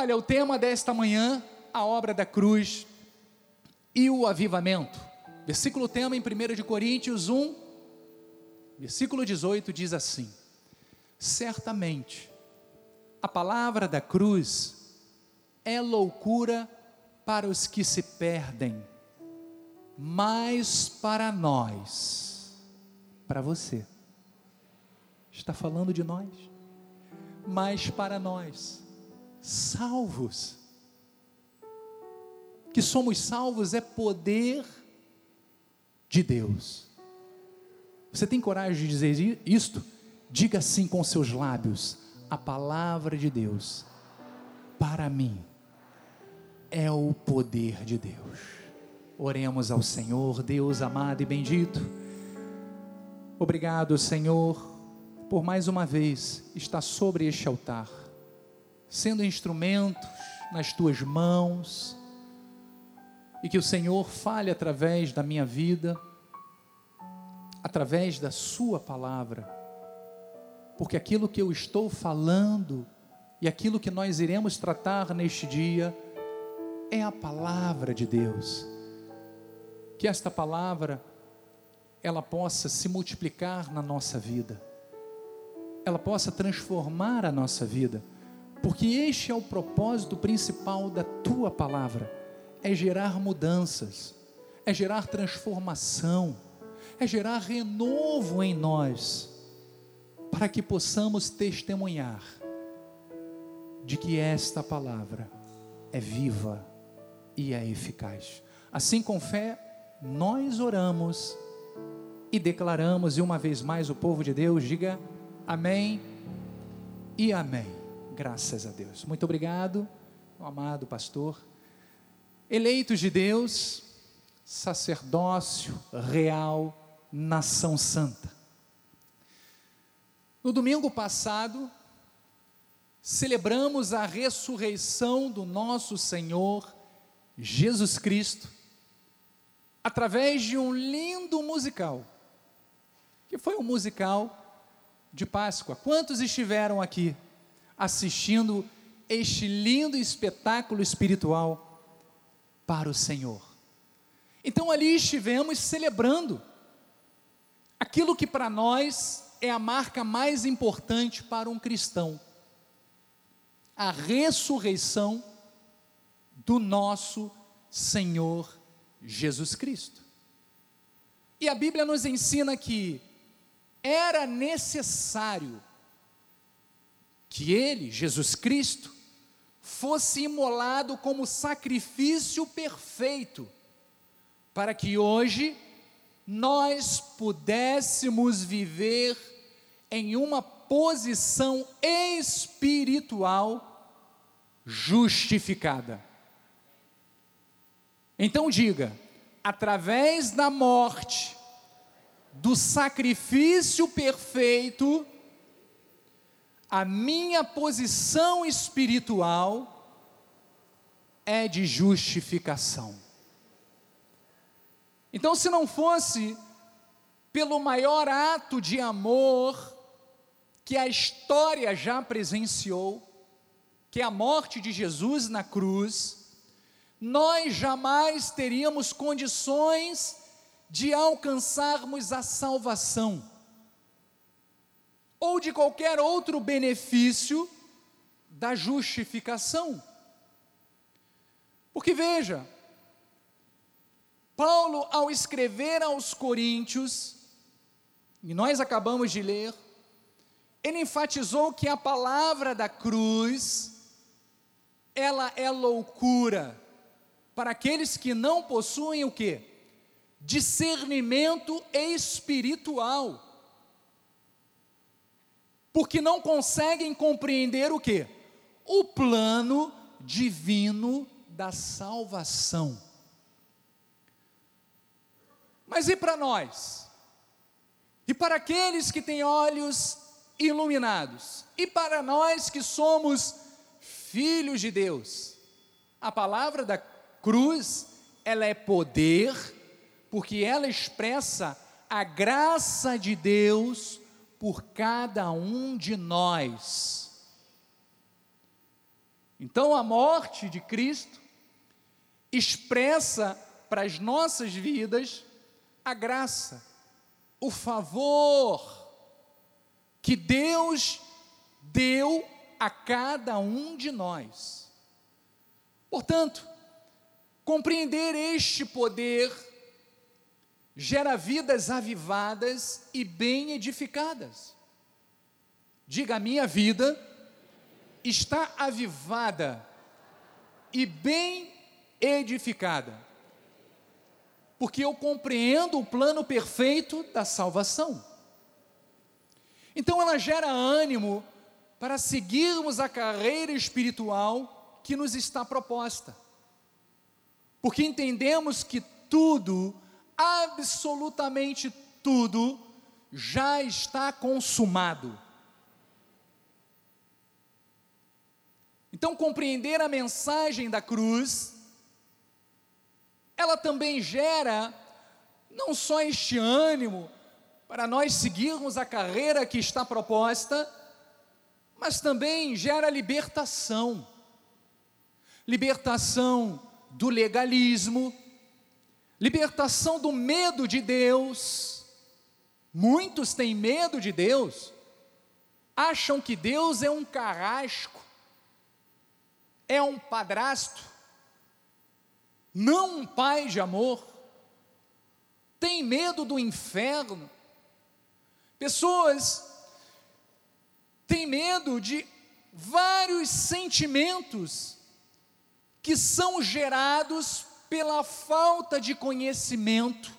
Olha, o tema desta manhã, a obra da cruz e o avivamento. Versículo tema em 1 de Coríntios 1, versículo 18 diz assim: Certamente a palavra da cruz é loucura para os que se perdem, mas para nós, para você, está falando de nós, mas para nós, salvos, que somos salvos é poder de Deus. Você tem coragem de dizer isto? Diga assim com seus lábios: a palavra de Deus, para mim, é o poder de Deus. Oremos ao Senhor, Deus amado e bendito. Obrigado, Senhor, por mais uma vez estar sobre este altar, sendo instrumentos nas tuas mãos, e que o Senhor fale através da minha vida, através da Sua palavra, porque aquilo que eu estou falando e aquilo que nós iremos tratar neste dia é a palavra de Deus. Que esta palavra ela possa se multiplicar na nossa vida, ela possa transformar a nossa vida, porque este é o propósito principal da tua palavra é gerar mudanças, é gerar transformação, é gerar renovo em nós, para que possamos testemunhar de que esta palavra é viva e é eficaz. Assim, com fé, nós oramos e declaramos, e uma vez mais o povo de Deus diga amém e amém. Graças a Deus. Muito obrigado, amado pastor eleitos de Deus, sacerdócio real, nação santa. No domingo passado, celebramos a ressurreição do nosso Senhor Jesus Cristo, através de um lindo musical, que foi um musical de Páscoa. Quantos estiveram aqui assistindo este lindo espetáculo espiritual? para o Senhor. Então ali estivemos celebrando aquilo que para nós é a marca mais importante para um cristão: a ressurreição do nosso Senhor Jesus Cristo. E a Bíblia nos ensina que era necessário que ele, Jesus Cristo, fosse imolado como sacrifício perfeito, para que hoje nós pudéssemos viver em uma posição espiritual justificada. Então diga, através da morte, do sacrifício perfeito, a minha posição espiritual é de justificação. Então, se não fosse pelo maior ato de amor que a história já presenciou, que é a morte de Jesus na cruz, nós jamais teríamos condições de alcançarmos a salvação ou de qualquer outro benefício da justificação. Porque veja, Paulo, ao escrever aos Coríntios, e nós acabamos de ler, ele enfatizou que a palavra da cruz, ela é loucura para aqueles que não possuem o que? Discernimento espiritual porque não conseguem compreender o que? O plano divino da salvação. Mas e para nós? E para aqueles que têm olhos iluminados? E para nós que somos filhos de Deus? A palavra da cruz, ela é poder, porque ela expressa a graça de Deus por cada um de nós. Então a morte de Cristo expressa para as nossas vidas a graça, o favor que Deus deu a cada um de nós. Portanto, compreender este poder gera vidas avivadas e bem edificadas. Diga: a minha vida está avivada e bem edificada, porque eu compreendo o plano perfeito da salvação. Então ela gera ânimo para seguirmos a carreira espiritual que nos está proposta. Porque entendemos que tudo, absolutamente tudo, já está consumado. Então, compreender a mensagem da cruz, ela também gera não só este ânimo para nós seguirmos a carreira que está proposta, mas também gera libertação. Libertação do legalismo, libertação do medo de Deus. Muitos têm medo de Deus, acham que Deus é um carrasco, é um padrasto, não um pai de amor, tem medo do inferno. Pessoas têm medo de vários sentimentos que são gerados pela falta de conhecimento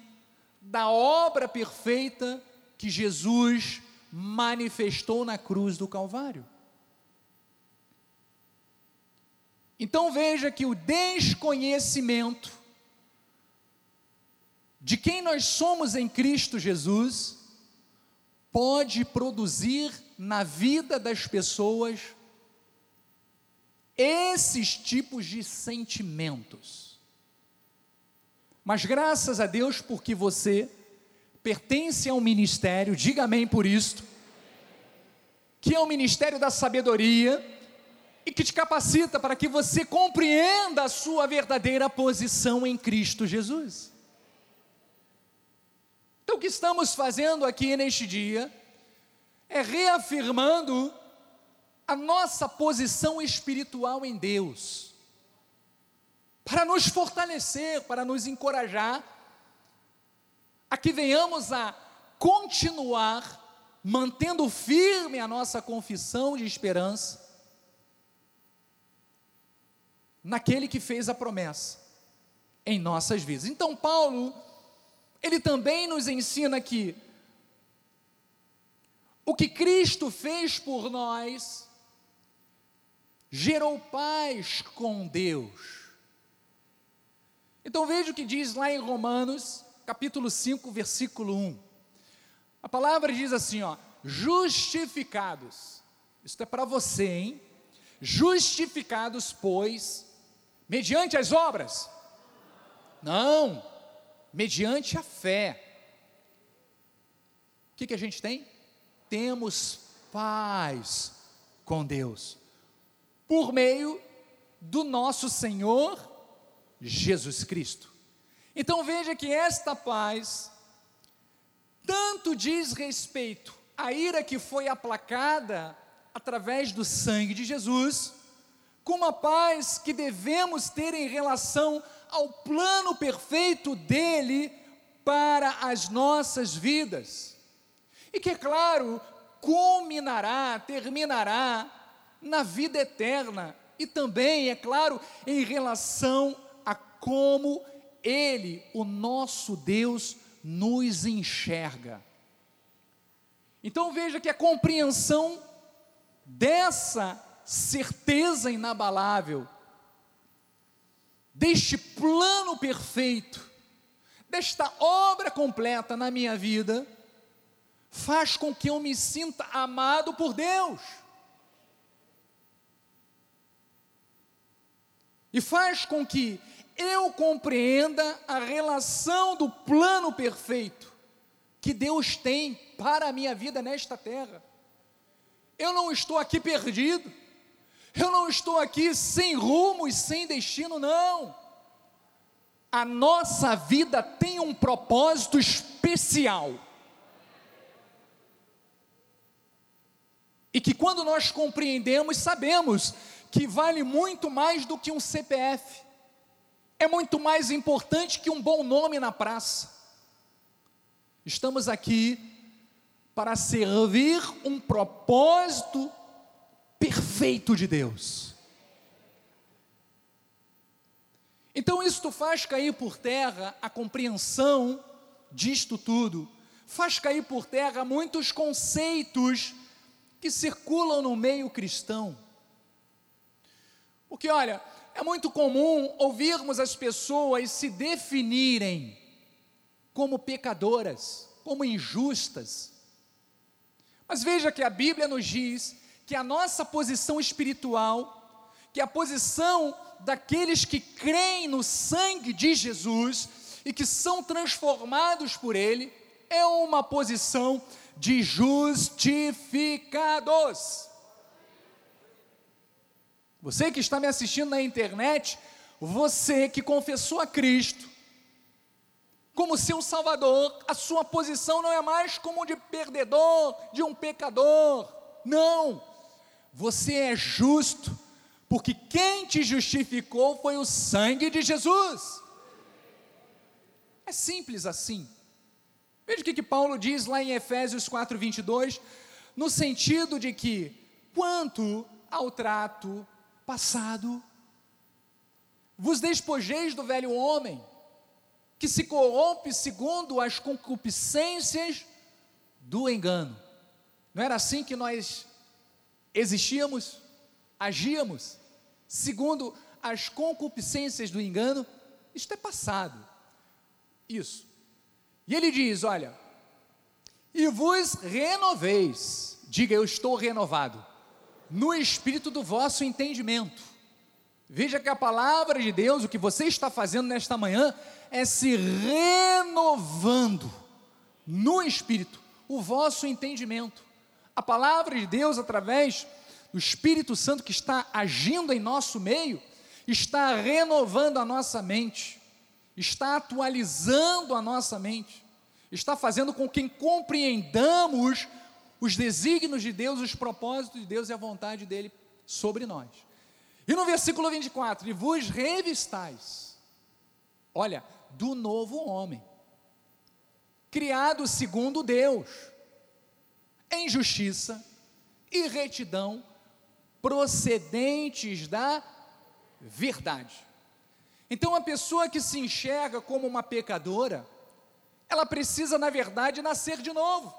da obra perfeita que Jesus manifestou na cruz do Calvário. Então veja que o desconhecimento de quem nós somos em Cristo Jesus pode produzir na vida das pessoas esses tipos de sentimentos. Mas graças a Deus, porque você pertence a um ministério, diga amém por isto, que é o ministério da sabedoria, e que te capacita para que você compreenda a sua verdadeira posição em Cristo Jesus. Então, o que estamos fazendo aqui neste dia é reafirmando a nossa posição espiritual em Deus, para nos fortalecer, para nos encorajar, a que venhamos a continuar mantendo firme a nossa confissão de esperança naquele que fez a promessa em nossas vidas. Então, Paulo, ele também nos ensina que o que Cristo fez por nós gerou paz com Deus. Então veja o que diz lá em Romanos, capítulo 5, versículo 1. A palavra diz assim, ó: justificados. Isso é para você, hein? Justificados, pois, mediante as obras? Não, mediante a fé. O que, que a gente tem? Temos paz com Deus, por meio do nosso Senhor Jesus Cristo. Então veja que esta paz tanto diz respeito à ira que foi aplacada através do sangue de Jesus, como a paz que devemos ter em relação ao plano perfeito dele para as nossas vidas. E que, é claro, culminará, terminará na vida eterna e também, é claro, em relação como ele, o nosso Deus, nos enxerga. Então veja que a compreensão dessa certeza inabalável, deste plano perfeito, desta obra completa na minha vida, faz com que eu me sinta amado por Deus. E faz com que eu compreenda a relação do plano perfeito que Deus tem para a minha vida nesta terra. Eu não estou aqui perdido. Eu não estou aqui sem rumo e sem destino, não. A nossa vida tem um propósito especial. E que quando nós compreendemos, sabemos que vale muito mais do que um CPF, é muito mais importante que um bom nome na praça. Estamos aqui para servir um propósito perfeito de Deus. Então, isto faz cair por terra a compreensão disto tudo, faz cair por terra muitos conceitos que circulam no meio cristão. Porque, olha, é muito comum ouvirmos as pessoas se definirem como pecadoras, como injustas. Mas veja que a Bíblia nos diz que a nossa posição espiritual, que a posição daqueles que creem no sangue de Jesus e que são transformados por Ele, é uma posição de justificados. Você que está me assistindo na internet, você que confessou a Cristo como seu Salvador, a sua posição não é mais como de perdedor, de um pecador. Não, você é justo, porque quem te justificou foi o sangue de Jesus. É simples assim. Veja o que, que Paulo diz lá em Efésios 4, 22, no sentido de que, quanto ao trato passado, vos despojeis do velho homem, que se corrompe segundo as concupiscências do engano. Não era assim que nós existíamos, agíamos, segundo as concupiscências do engano? Isto é passado. Isso. E ele diz: Olha, e vos renoveis, diga eu estou renovado, no espírito do vosso entendimento. Veja que a palavra de Deus, o que você está fazendo nesta manhã, é se renovando no espírito, o vosso entendimento. A palavra de Deus, através do Espírito Santo que está agindo em nosso meio, está renovando a nossa mente está atualizando a nossa mente, está fazendo com que compreendamos os desígnios de Deus, os propósitos de Deus e a vontade dele sobre nós. E no versículo 24, e vos revistais, olha, do novo homem, criado segundo Deus, em justiça e retidão, procedentes da verdade. Então, a pessoa que se enxerga como uma pecadora, ela precisa, na verdade, nascer de novo.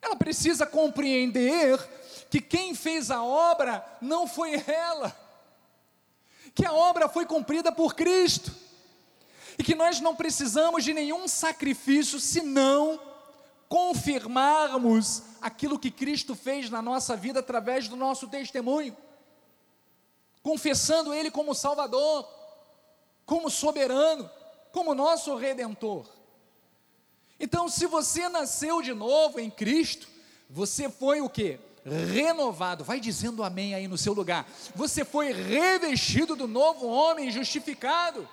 Ela precisa compreender que quem fez a obra não foi ela, que a obra foi cumprida por Cristo, e que nós não precisamos de nenhum sacrifício senão confirmarmos aquilo que Cristo fez na nossa vida através do nosso testemunho confessando Ele como Salvador, como soberano, como nosso redentor. Então, se você nasceu de novo em Cristo, você foi o que? Renovado, vai dizendo amém aí no seu lugar. Você foi revestido do novo homem, justificado.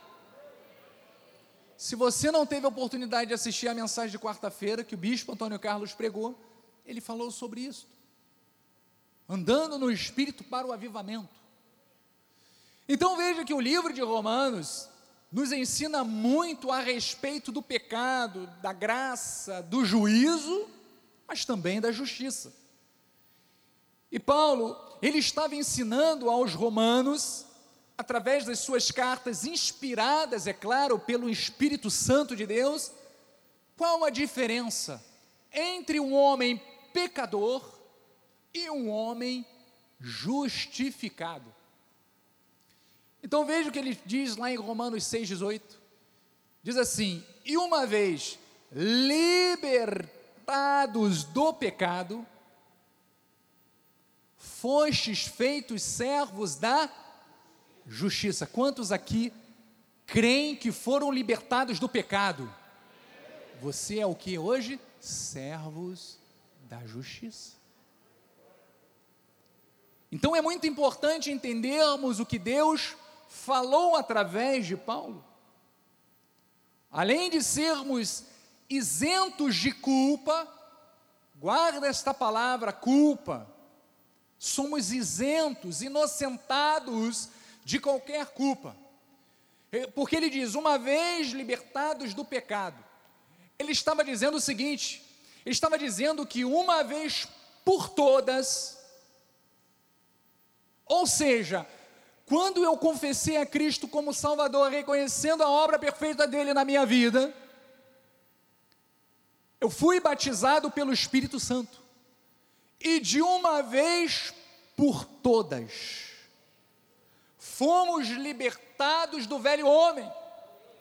Se você não teve a oportunidade de assistir a mensagem de quarta-feira que o bispo Antônio Carlos pregou, ele falou sobre isso. Andando no espírito para o avivamento. Então veja que o livro de Romanos nos ensina muito a respeito do pecado, da graça, do juízo, mas também da justiça. E Paulo, ele estava ensinando aos romanos, através das suas cartas inspiradas, é claro, pelo Espírito Santo de Deus, qual a diferença entre um homem pecador e um homem justificado. Então veja o que ele diz lá em Romanos 6,18. Diz assim: E uma vez libertados do pecado, fostes feitos servos da justiça. Quantos aqui creem que foram libertados do pecado? Você é o que hoje? Servos da justiça. Então é muito importante entendermos o que Deus falou através de Paulo. Além de sermos isentos de culpa, guarda esta palavra culpa, somos isentos, inocentados de qualquer culpa. É, porque ele diz: uma vez libertados do pecado, ele estava dizendo o seguinte: ele estava dizendo que uma vez por todas, ou seja, quando eu confessei a Cristo como Salvador, reconhecendo a obra perfeita dele na minha vida, eu fui batizado pelo Espírito Santo, e de uma vez por todas, fomos libertados do velho homem,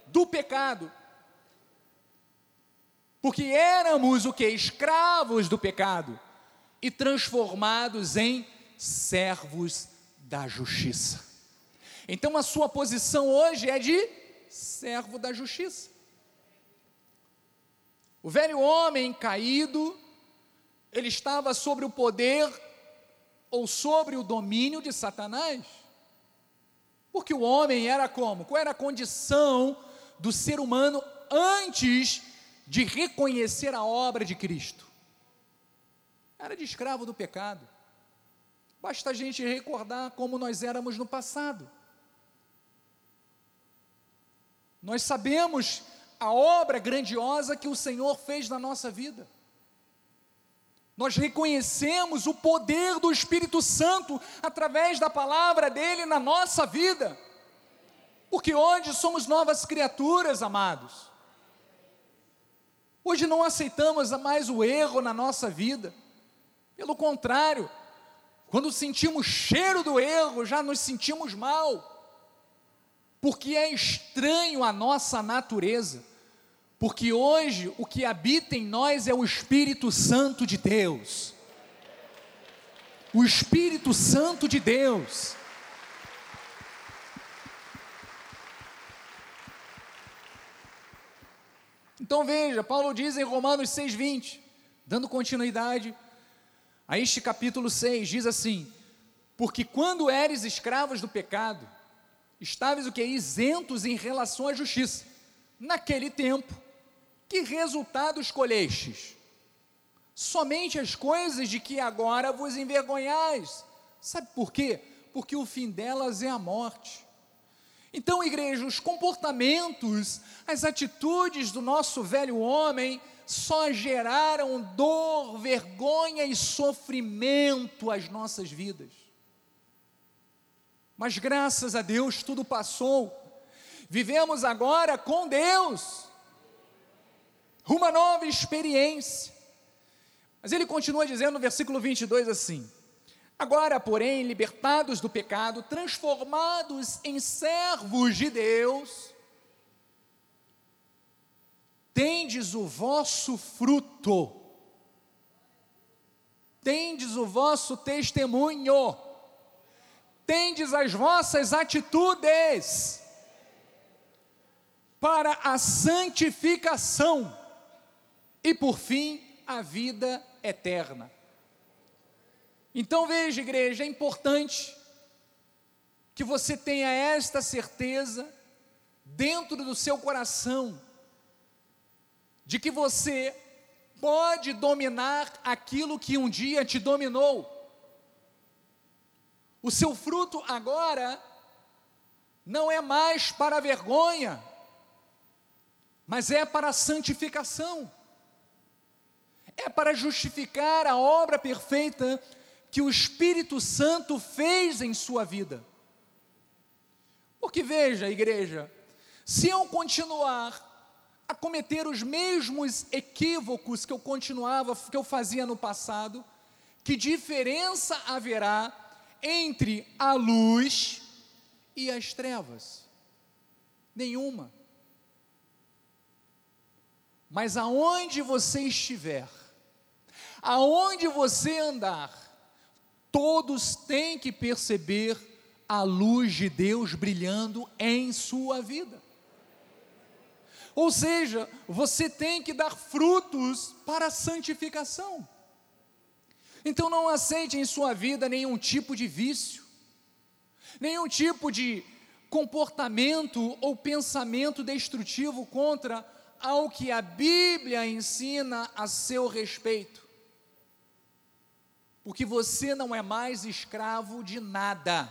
do pecado, porque éramos o que? Escravos do pecado e transformados em servos da justiça. Então a sua posição hoje é de servo da justiça. O velho homem caído, ele estava sobre o poder ou sobre o domínio de Satanás. Porque o homem era como? Qual era a condição do ser humano antes de reconhecer a obra de Cristo? Era de escravo do pecado. Basta a gente recordar como nós éramos no passado. Nós sabemos a obra grandiosa que o Senhor fez na nossa vida. Nós reconhecemos o poder do Espírito Santo através da palavra dele na nossa vida. Porque hoje somos novas criaturas, amados. Hoje não aceitamos mais o erro na nossa vida. Pelo contrário, quando sentimos cheiro do erro, já nos sentimos mal. Porque é estranho à nossa natureza porque hoje o que habita em nós é o Espírito Santo de Deus. O Espírito Santo de Deus. Então veja, Paulo diz em Romanos 6,20, dando continuidade a este capítulo 6, diz assim: Porque quando eres escravos do pecado, estáveis o que? Isentos em relação à justiça. Naquele tempo, que resultado escolhestes? Somente as coisas de que agora vos envergonhais. Sabe por quê? Porque o fim delas é a morte. Então, igreja, os comportamentos, as atitudes do nosso velho homem só geraram dor, vergonha e sofrimento às nossas vidas. Mas graças a Deus tudo passou. Vivemos agora com Deus uma nova experiência. Mas ele continua dizendo no versículo 22 assim: Agora, porém, libertados do pecado, transformados em servos de Deus, tendes o vosso fruto, tendes o vosso testemunho, tendes as vossas atitudes para a santificação e por fim, a vida eterna. Então veja, igreja, é importante que você tenha esta certeza dentro do seu coração de que você pode dominar aquilo que um dia te dominou. O seu fruto agora não é mais para a vergonha, mas é para a santificação é para justificar a obra perfeita que o Espírito Santo fez em sua vida. Porque veja, igreja, se eu continuar a cometer os mesmos equívocos que eu continuava, que eu fazia no passado, que diferença haverá entre a luz e as trevas? Nenhuma. Mas aonde você estiver, aonde você andar, todos têm que perceber a luz de Deus brilhando em sua vida. Ou seja, você tem que dar frutos para a santificação. Então não aceite em sua vida nenhum tipo de vício, nenhum tipo de comportamento ou pensamento destrutivo contra ao que a Bíblia ensina a seu respeito. Porque você não é mais escravo de nada.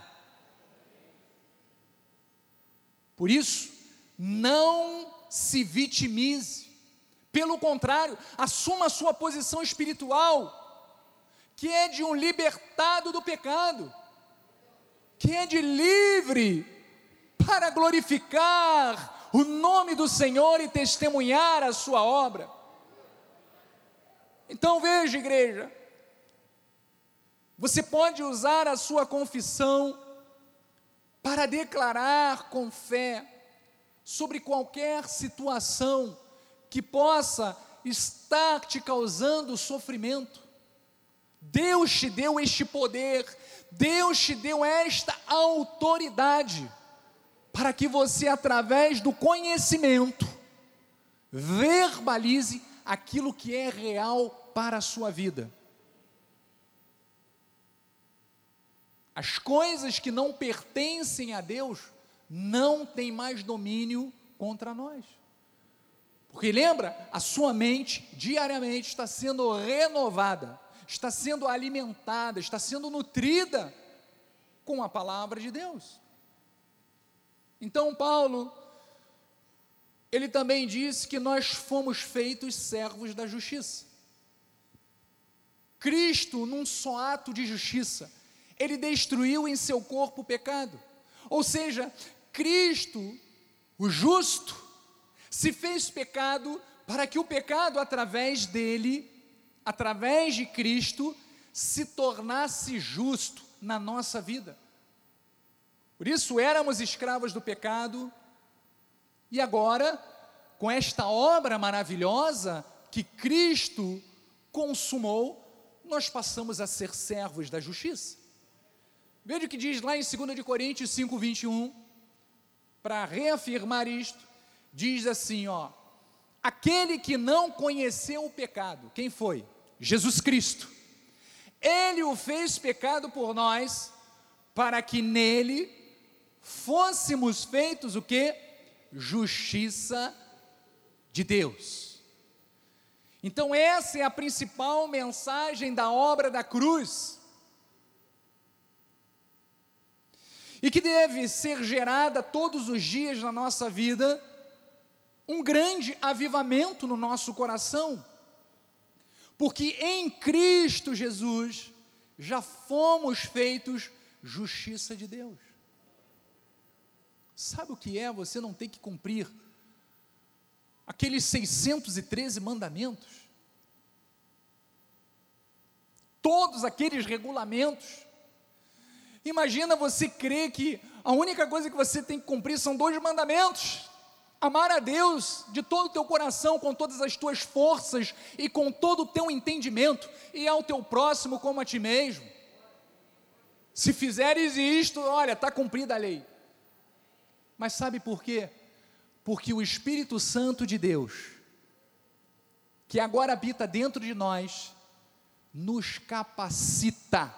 Por isso, não se vitimize. Pelo contrário, assuma a sua posição espiritual, que é de um libertado do pecado, que é de livre para glorificar o nome do Senhor e testemunhar a sua obra. Então veja, igreja, você pode usar a sua confissão para declarar com fé sobre qualquer situação que possa estar te causando sofrimento. Deus te deu este poder, Deus te deu esta autoridade para que você, através do conhecimento, verbalize aquilo que é real para a sua vida. As coisas que não pertencem a Deus não têm mais domínio contra nós. Porque lembra, a sua mente diariamente está sendo renovada, está sendo alimentada, está sendo nutrida com a palavra de Deus. Então, Paulo, ele também disse que nós fomos feitos servos da justiça. Cristo, num só ato de justiça, ele destruiu em seu corpo o pecado. Ou seja, Cristo, o justo, se fez pecado para que o pecado, através dele, através de Cristo, se tornasse justo na nossa vida. Por isso éramos escravos do pecado, e agora, com esta obra maravilhosa que Cristo consumou, nós passamos a ser servos da justiça. Veja o que diz lá em 2 de Coríntios 5, 21, para reafirmar isto, diz assim, ó, aquele que não conheceu o pecado, quem foi? Jesus Cristo. Ele o fez pecado por nós, para que nele fôssemos feitos o que? Justiça de Deus. Então, essa é a principal mensagem da obra da cruz. E que deve ser gerada todos os dias na nossa vida, um grande avivamento no nosso coração, porque em Cristo Jesus já fomos feitos justiça de Deus. Sabe o que é você não ter que cumprir aqueles 613 mandamentos? Todos aqueles regulamentos. Imagina você crer que a única coisa que você tem que cumprir são dois mandamentos: amar a Deus de todo o teu coração, com todas as tuas forças e com todo o teu entendimento, e ao teu próximo como a ti mesmo. Se fizeres isto, olha, está cumprida a lei. Mas sabe por quê? Porque o Espírito Santo de Deus, que agora habita dentro de nós, nos capacita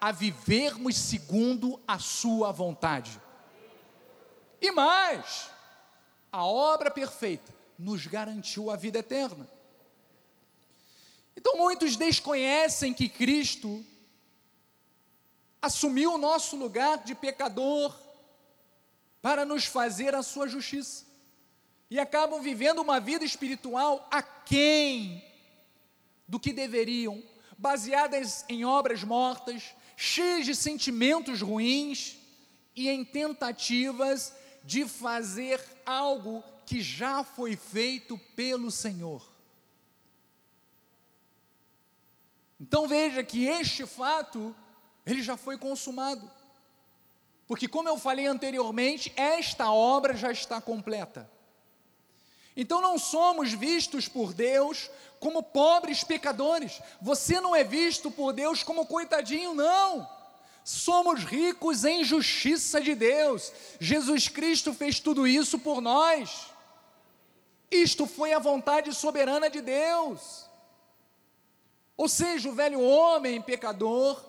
a vivermos segundo a Sua vontade. E mais, a obra perfeita nos garantiu a vida eterna. Então muitos desconhecem que Cristo assumiu o nosso lugar de pecador, para nos fazer a sua justiça. E acabam vivendo uma vida espiritual aquém do que deveriam, baseadas em obras mortas, cheias de sentimentos ruins e em tentativas de fazer algo que já foi feito pelo Senhor. Então veja que este fato, ele já foi consumado. Porque, como eu falei anteriormente, esta obra já está completa. Então não somos vistos por Deus como pobres pecadores. Você não é visto por Deus como coitadinho, não. Somos ricos em justiça de Deus. Jesus Cristo fez tudo isso por nós. Isto foi a vontade soberana de Deus. Ou seja, o velho homem pecador,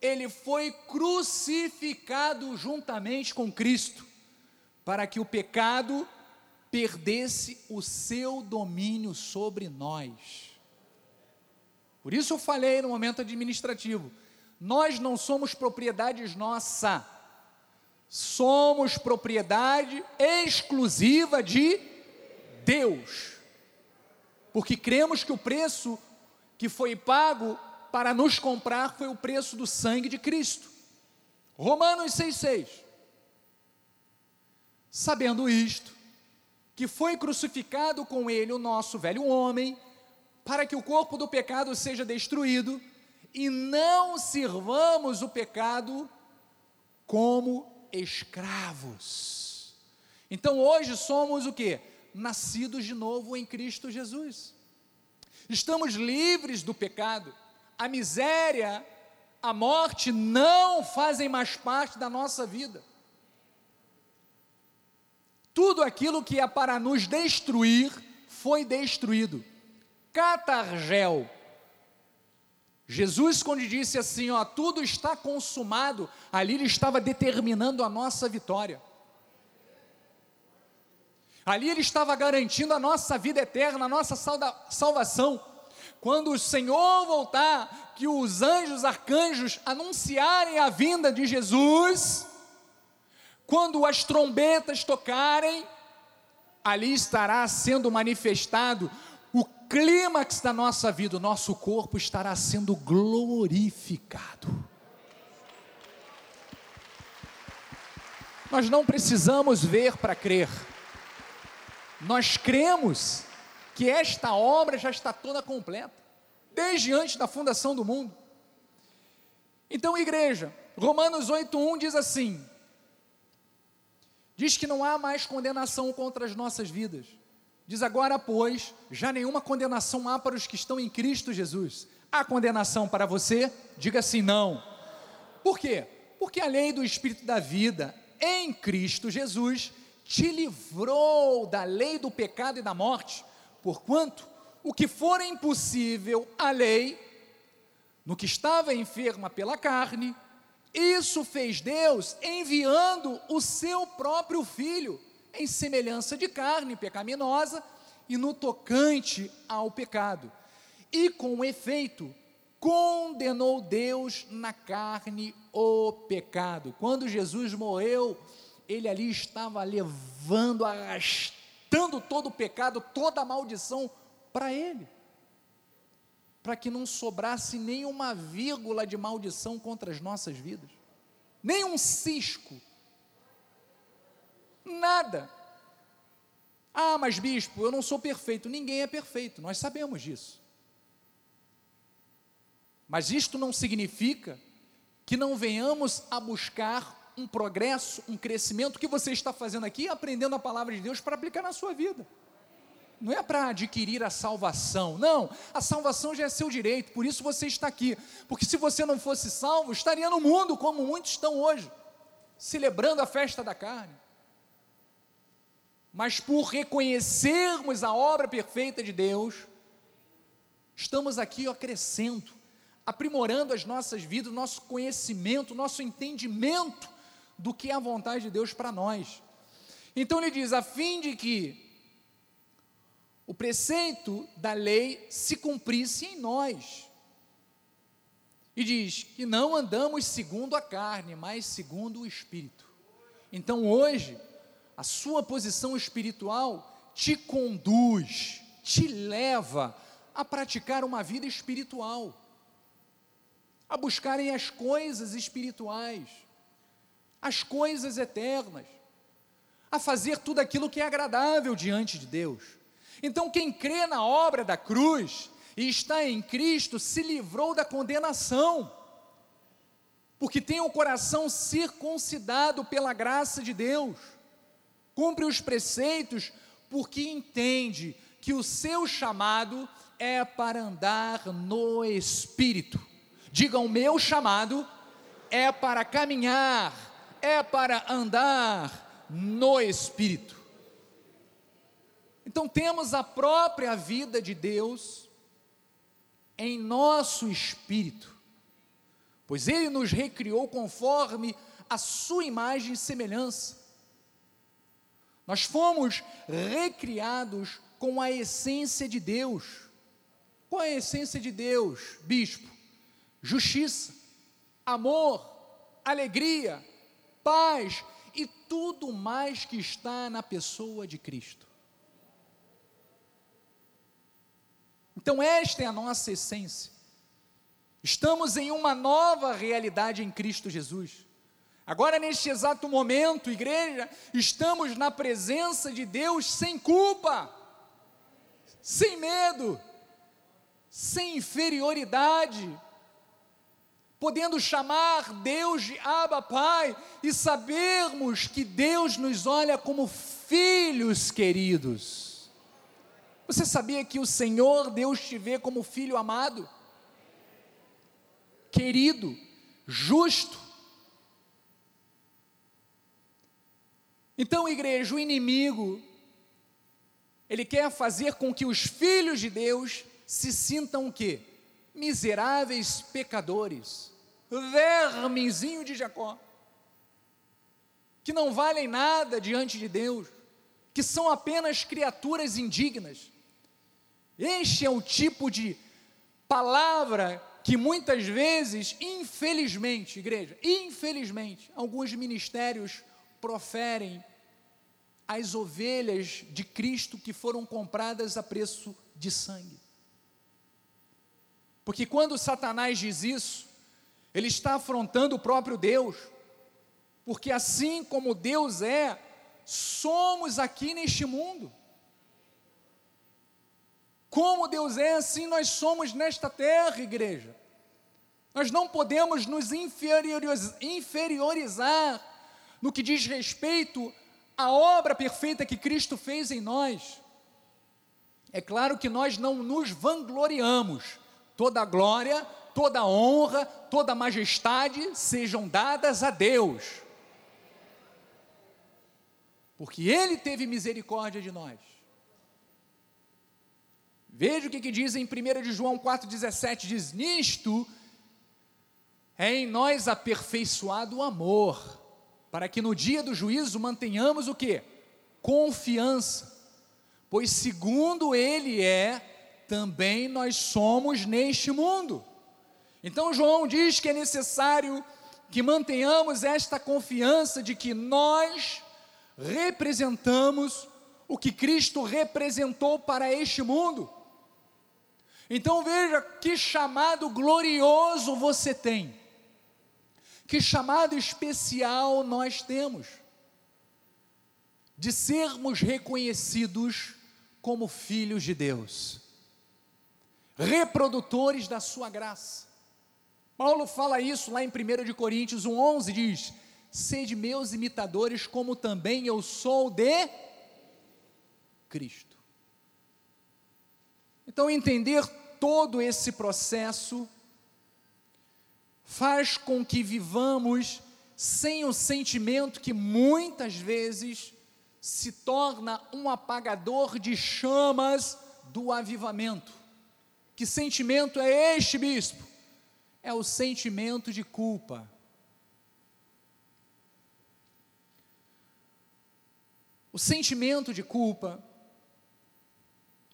ele foi crucificado juntamente com Cristo, para que o pecado perdesse o seu domínio sobre nós. Por isso eu falei no momento administrativo, nós não somos propriedades nossa, somos propriedade exclusiva de Deus, porque cremos que o preço que foi pago para nos comprar foi o preço do sangue de Cristo. Romanos 6,6. Sabendo isto, que foi crucificado com ele o nosso velho homem, para que o corpo do pecado seja destruído, e não sirvamos o pecado como escravos. Então hoje somos o que? Nascidos de novo em Cristo Jesus. Estamos livres do pecado a miséria, a morte não fazem mais parte da nossa vida. Tudo aquilo que é para nos destruir foi destruído. Catargel. Jesus, quando disse assim, ó, tudo está consumado, ali ele estava determinando a nossa vitória. Ali ele estava garantindo a nossa vida eterna, a nossa salvação. Quando o Senhor voltar, que os anjos, arcanjos anunciarem a vinda de Jesus, quando as trombetas tocarem, ali estará sendo manifestado clímax da nossa vida, o nosso corpo estará sendo glorificado. Nós não precisamos ver para crer, nós cremos que esta obra já está toda completa, desde antes da fundação do mundo. Então, igreja, Romanos 8:1 diz assim: Diz que não há mais condenação contra as nossas vidas. Diz agora, pois, já nenhuma condenação há para os que estão em Cristo Jesus. Há condenação para você? Diga assim, não. Por quê? Porque a lei do Espírito da vida em Cristo Jesus te livrou da lei do pecado e da morte. Porquanto o que for impossível à lei, no que estava enferma pela carne, isso fez Deus enviando o seu próprio filho em semelhança de carne pecaminosa e no tocante ao pecado. E com efeito, condenou Deus na carne o pecado. Quando Jesus morreu, ele ali estava levando, arrastando todo o pecado, toda a maldição para ele, para que não sobrasse nem uma vírgula de maldição contra as nossas vidas, nem um cisco, nada. Ah, mas bispo, eu não sou perfeito. Ninguém é perfeito, nós sabemos disso. Mas isto não significa que não venhamos a buscar um progresso, um crescimento que você está fazendo aqui, aprendendo a palavra de Deus para aplicar na sua vida. Não é para adquirir a salvação, não. A salvação já é seu direito, por isso você está aqui. Porque se você não fosse salvo, estaria no mundo como muitos estão hoje, celebrando a festa da carne. Mas por reconhecermos a obra perfeita de Deus, estamos aqui ó, crescendo, aprimorando as nossas vidas, nosso conhecimento, nosso entendimento do que é a vontade de Deus para nós. Então ele diz: a fim de que o preceito da lei se cumprisse em nós. E diz que não andamos segundo a carne, mas segundo o Espírito. Então hoje, a sua posição espiritual te conduz, te leva a praticar uma vida espiritual, a buscarem as coisas espirituais as coisas eternas, a fazer tudo aquilo que é agradável diante de Deus. Então, quem crê na obra da cruz e está em Cristo se livrou da condenação, porque tem o coração circuncidado pela graça de Deus, cumpre os preceitos, porque entende que o seu chamado é para andar no Espírito. Diga, o meu chamado é para caminhar é para andar no Espírito. Então temos a própria vida de Deus em nosso espírito, pois Ele nos recriou conforme a Sua imagem e semelhança. Nós fomos recriados com a essência de Deus. Qual é a essência de Deus, bispo? Justiça, amor, alegria, paz e tudo mais que está na pessoa de Cristo. Então, esta é a nossa essência. Estamos em uma nova realidade em Cristo Jesus. Agora, neste exato momento, igreja, estamos na presença de Deus sem culpa, sem medo, sem inferioridade, podendo chamar Deus de Abba Pai e sabermos que Deus nos olha como filhos queridos. Você sabia que o Senhor Deus te vê como filho amado, querido, justo? Então, igreja, o inimigo, ele quer fazer com que os filhos de Deus se sintam o quê? Miseráveis pecadores, vermezinho de Jacó, que não valem nada diante de Deus, que são apenas criaturas indignas. Este é o tipo de palavra que muitas vezes, infelizmente, igreja, infelizmente, alguns ministérios proferem as ovelhas de Cristo que foram compradas a preço de sangue. Porque quando Satanás diz isso, ele está afrontando o próprio Deus, porque assim como Deus é, somos aqui neste mundo. Como Deus é, assim nós somos nesta terra, igreja. Nós não podemos nos inferiorizar no que diz respeito à obra perfeita que Cristo fez em nós. É claro que nós não nos vangloriamos, toda a glória, toda a honra, toda a majestade sejam dadas a Deus, porque Ele teve misericórdia de nós. Veja o que, que diz em 1 de João 4,17: diz: Nisto é em nós aperfeiçoado o amor, para que no dia do juízo mantenhamos o que? Confiança, pois segundo Ele é, também nós somos neste mundo. Então João diz que é necessário que mantenhamos esta confiança de que nós representamos o que Cristo representou para este mundo. Então veja que chamado glorioso você tem, que chamado especial nós temos, de sermos reconhecidos como filhos de Deus, reprodutores da Sua graça. Paulo fala isso lá em 1 de Coríntios 1,11, diz: Sede meus imitadores, como também eu sou de Cristo. Então, entender todo esse processo faz com que vivamos sem o sentimento que muitas vezes se torna um apagador de chamas do avivamento. Que sentimento é este, bispo? É o sentimento de culpa. O sentimento de culpa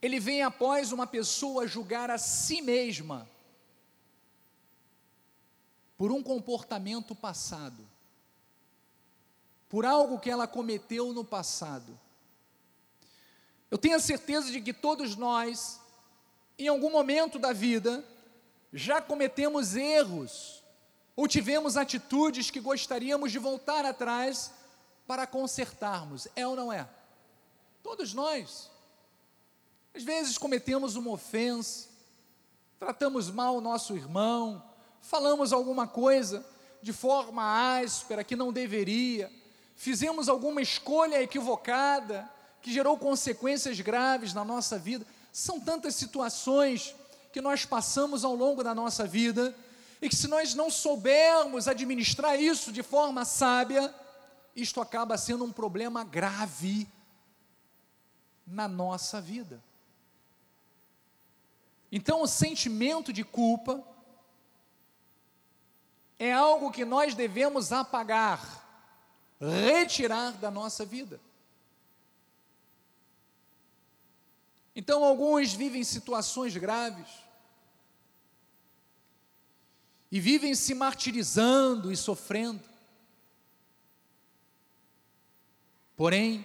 ele vem após uma pessoa julgar a si mesma por um comportamento passado, por algo que ela cometeu no passado. Eu tenho a certeza de que todos nós, em algum momento da vida, já cometemos erros ou tivemos atitudes que gostaríamos de voltar atrás para consertarmos. É ou não é? Todos nós. Às vezes cometemos uma ofensa, tratamos mal o nosso irmão, falamos alguma coisa de forma áspera que não deveria, fizemos alguma escolha equivocada que gerou consequências graves na nossa vida. São tantas situações que nós passamos ao longo da nossa vida e que se nós não soubermos administrar isso de forma sábia, isto acaba sendo um problema grave na nossa vida. Então, o sentimento de culpa é algo que nós devemos apagar, retirar da nossa vida. Então, alguns vivem situações graves e vivem se martirizando e sofrendo. Porém,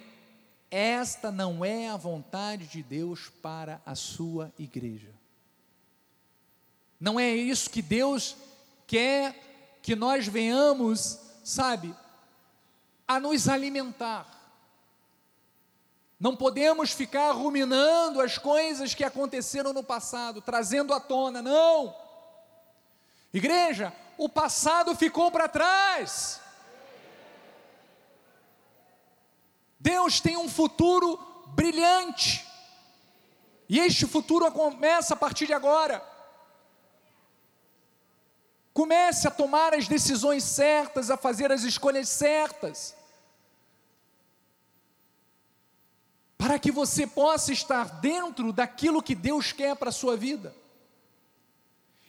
esta não é a vontade de Deus para a sua igreja. Não é isso que Deus quer que nós venhamos, sabe, a nos alimentar. Não podemos ficar ruminando as coisas que aconteceram no passado, trazendo à tona, não. Igreja, o passado ficou para trás. Deus tem um futuro brilhante. E este futuro começa a partir de agora. Comece a tomar as decisões certas, a fazer as escolhas certas. Para que você possa estar dentro daquilo que Deus quer para a sua vida.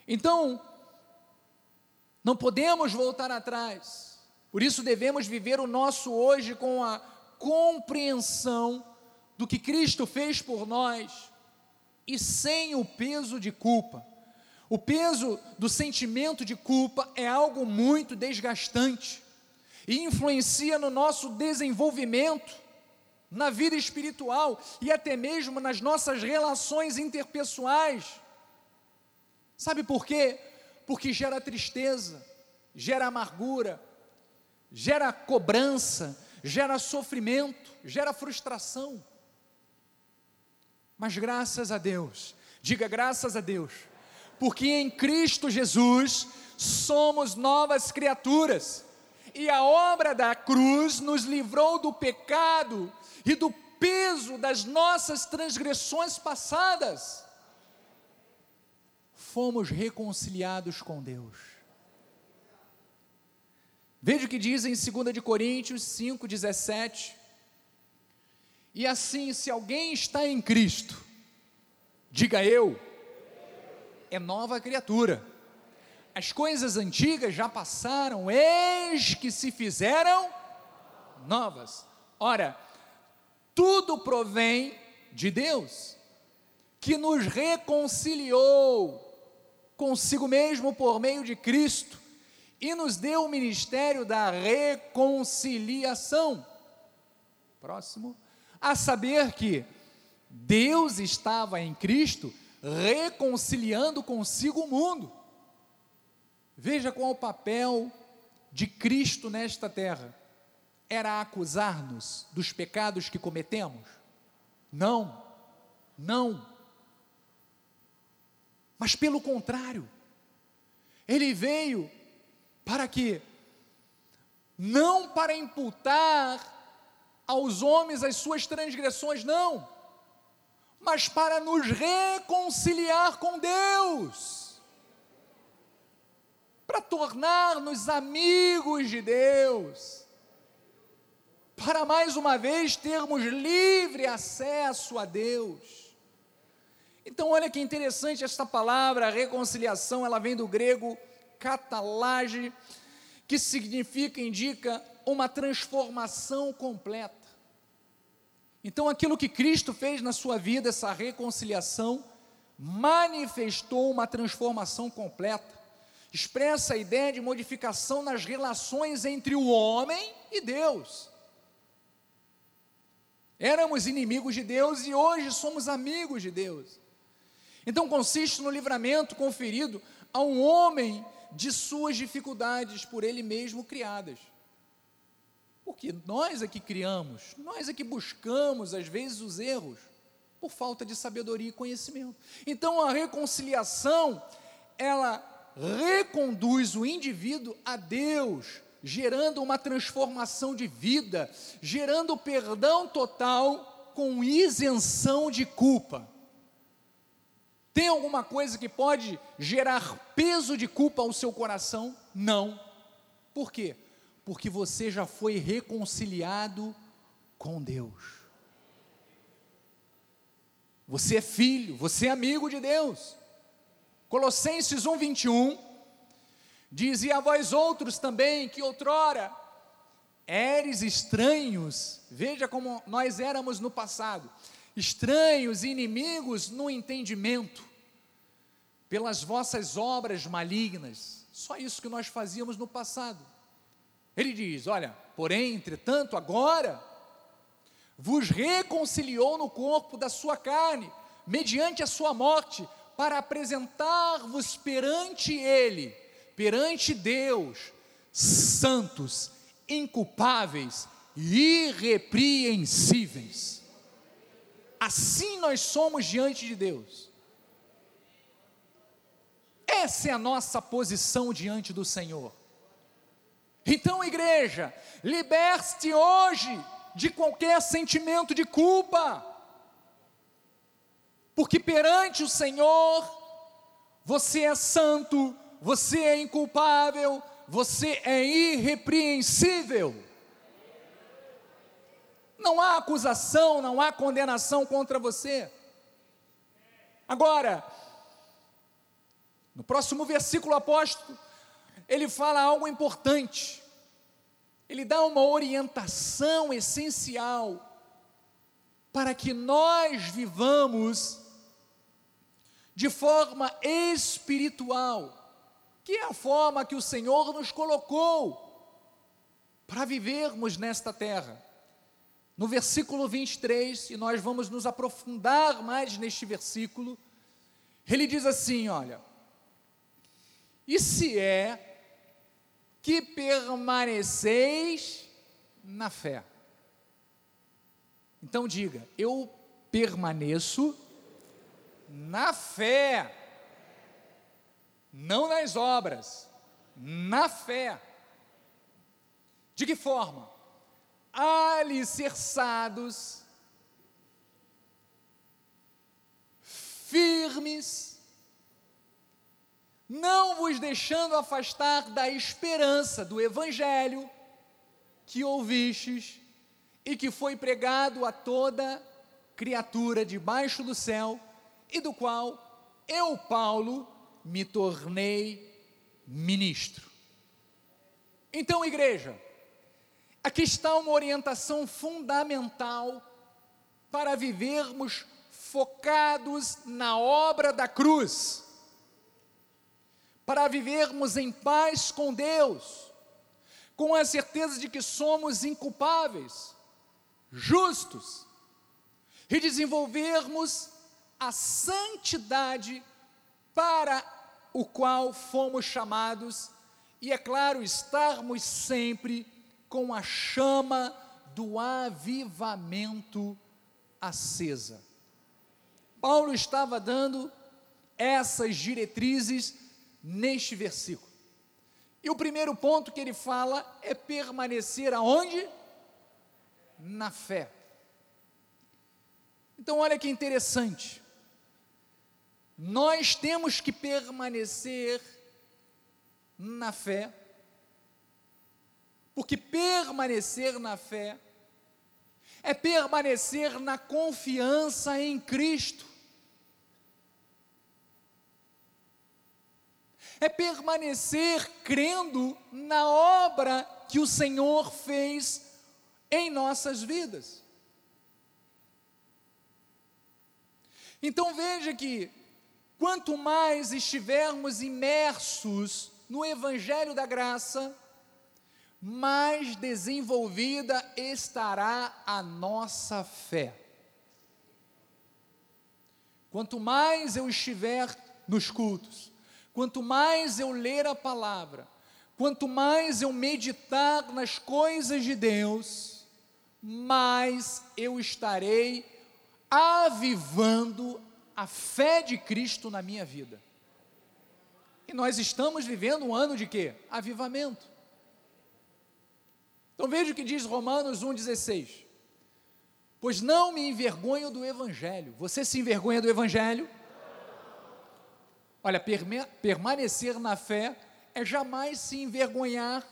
Então, não podemos voltar atrás. Por isso devemos viver o nosso hoje com a compreensão do que Cristo fez por nós e sem o peso de culpa. O peso do sentimento de culpa é algo muito desgastante e influencia no nosso desenvolvimento, na vida espiritual e até mesmo nas nossas relações interpessoais. Sabe por quê? Porque gera tristeza, gera amargura, gera cobrança, gera sofrimento, gera frustração. Mas graças a Deus, diga graças a Deus, porque em Cristo Jesus somos novas criaturas, e a obra da cruz nos livrou do pecado e do peso das nossas transgressões passadas. Fomos reconciliados com Deus. Veja o que diz em 2 de Coríntios 5:17. E assim, se alguém está em Cristo, diga eu, é nova criatura. As coisas antigas já passaram, eis que se fizeram novas. Ora, tudo provém de Deus, que nos reconciliou consigo mesmo por meio de Cristo e nos deu o ministério da reconciliação. Próximo. A saber que Deus estava em Cristo reconciliando consigo o mundo. Veja qual o papel de Cristo nesta terra. Era acusar-nos dos pecados que cometemos? Não, não. Mas pelo contrário, ele veio para que não para imputar aos homens as suas transgressões, não, mas para nos reconciliar com Deus, para tornar-nos amigos de Deus, para mais uma vez termos livre acesso a Deus. Então, olha que interessante esta palavra, reconciliação, ela vem do grego catalage, que significa, indica uma transformação completa. Então, aquilo que Cristo fez na sua vida, essa reconciliação, manifestou uma transformação completa. Expressa a ideia de modificação nas relações entre o homem e Deus. Éramos inimigos de Deus e hoje somos amigos de Deus. Então consiste no livramento conferido a um homem de suas dificuldades por ele mesmo criadas. Porque nós é que criamos, nós é que buscamos às vezes os erros por falta de sabedoria e conhecimento. Então a reconciliação, ela reconduz o indivíduo a Deus, gerando uma transformação de vida, gerando perdão total com isenção de culpa. Tem alguma coisa que pode gerar peso de culpa ao seu coração? Não. Por quê? Porque você já foi reconciliado com Deus. Você é filho, você é amigo de Deus. Colossenses 1, 21 diz: E a vós outros também, que outrora eres estranhos, veja como nós éramos no passado, estranhos, inimigos no entendimento, pelas vossas obras malignas, só isso que nós fazíamos no passado. Ele diz: Olha, porém, entretanto, agora vos reconciliou no corpo da sua carne, mediante a sua morte, para apresentar-vos perante Ele, perante Deus, santos, inculpáveis e irrepreensíveis. Assim nós somos diante de Deus. Essa é a nossa posição diante do Senhor. Então, igreja, liberte hoje de qualquer sentimento de culpa, porque perante o Senhor, você é santo, você é inculpável, você é irrepreensível. Não há acusação, não há condenação contra você. Agora, no próximo versículo apóstolo, ele fala algo importante. Ele dá uma orientação essencial para que nós vivamos de forma espiritual, que é a forma que o Senhor nos colocou para vivermos nesta terra. No versículo 23, e nós vamos nos aprofundar mais neste versículo, ele diz assim: olha, e se é que permaneceis na fé. Então diga, eu permaneço na fé, não nas obras, na fé. De que forma? Alicerçados, firmes, não vos deixando afastar da esperança do Evangelho que ouvistes e que foi pregado a toda criatura debaixo do céu, e do qual eu, Paulo, me tornei ministro. Então, igreja, aqui está uma orientação fundamental para vivermos focados na obra da cruz para vivermos em paz com Deus, com a certeza de que somos inculpáveis, justos, e desenvolvermos a santidade para o qual fomos chamados, e é claro, estarmos sempre com a chama do avivamento acesa. Paulo estava dando essas diretrizes neste versículo. E o primeiro ponto que ele fala é permanecer aonde? Na fé. Então, olha que interessante. Nós temos que permanecer na fé, porque permanecer na fé é permanecer na confiança em Cristo. É permanecer crendo na obra que o Senhor fez em nossas vidas. Então veja que, quanto mais estivermos imersos no Evangelho da Graça, mais desenvolvida estará a nossa fé. Quanto mais eu estiver nos cultos, Quanto mais eu ler a palavra, quanto mais eu meditar nas coisas de Deus, mais eu estarei avivando a fé de Cristo na minha vida. E nós estamos vivendo um ano de quê? Avivamento. Então veja o que diz Romanos 1,16. Pois não me envergonho do Evangelho. Você se envergonha do Evangelho? Olha, permanecer na fé é jamais se envergonhar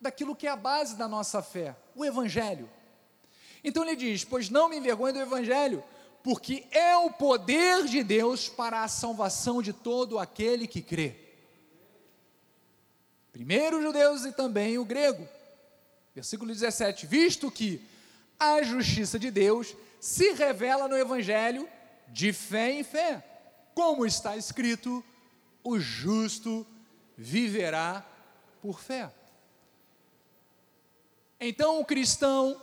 daquilo que é a base da nossa fé, o Evangelho. Então ele diz: Pois não me envergonho do Evangelho, porque é o poder de Deus para a salvação de todo aquele que crê. Primeiro os judeus e também o grego. Versículo 17: Visto que a justiça de Deus se revela no Evangelho de fé em fé, como está escrito: o justo viverá por fé. Então o cristão,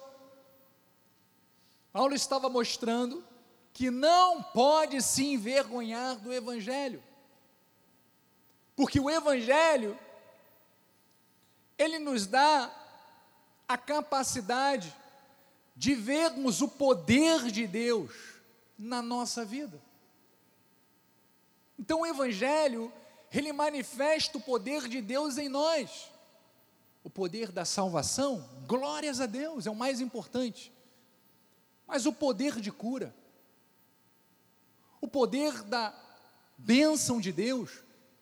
Paulo estava mostrando que não pode se envergonhar do Evangelho, porque o Evangelho, ele nos dá a capacidade de vermos o poder de Deus na nossa vida. Então o Evangelho, ele manifesta o poder de Deus em nós. O poder da salvação, glórias a Deus, é o mais importante. Mas o poder de cura, o poder da bênção de Deus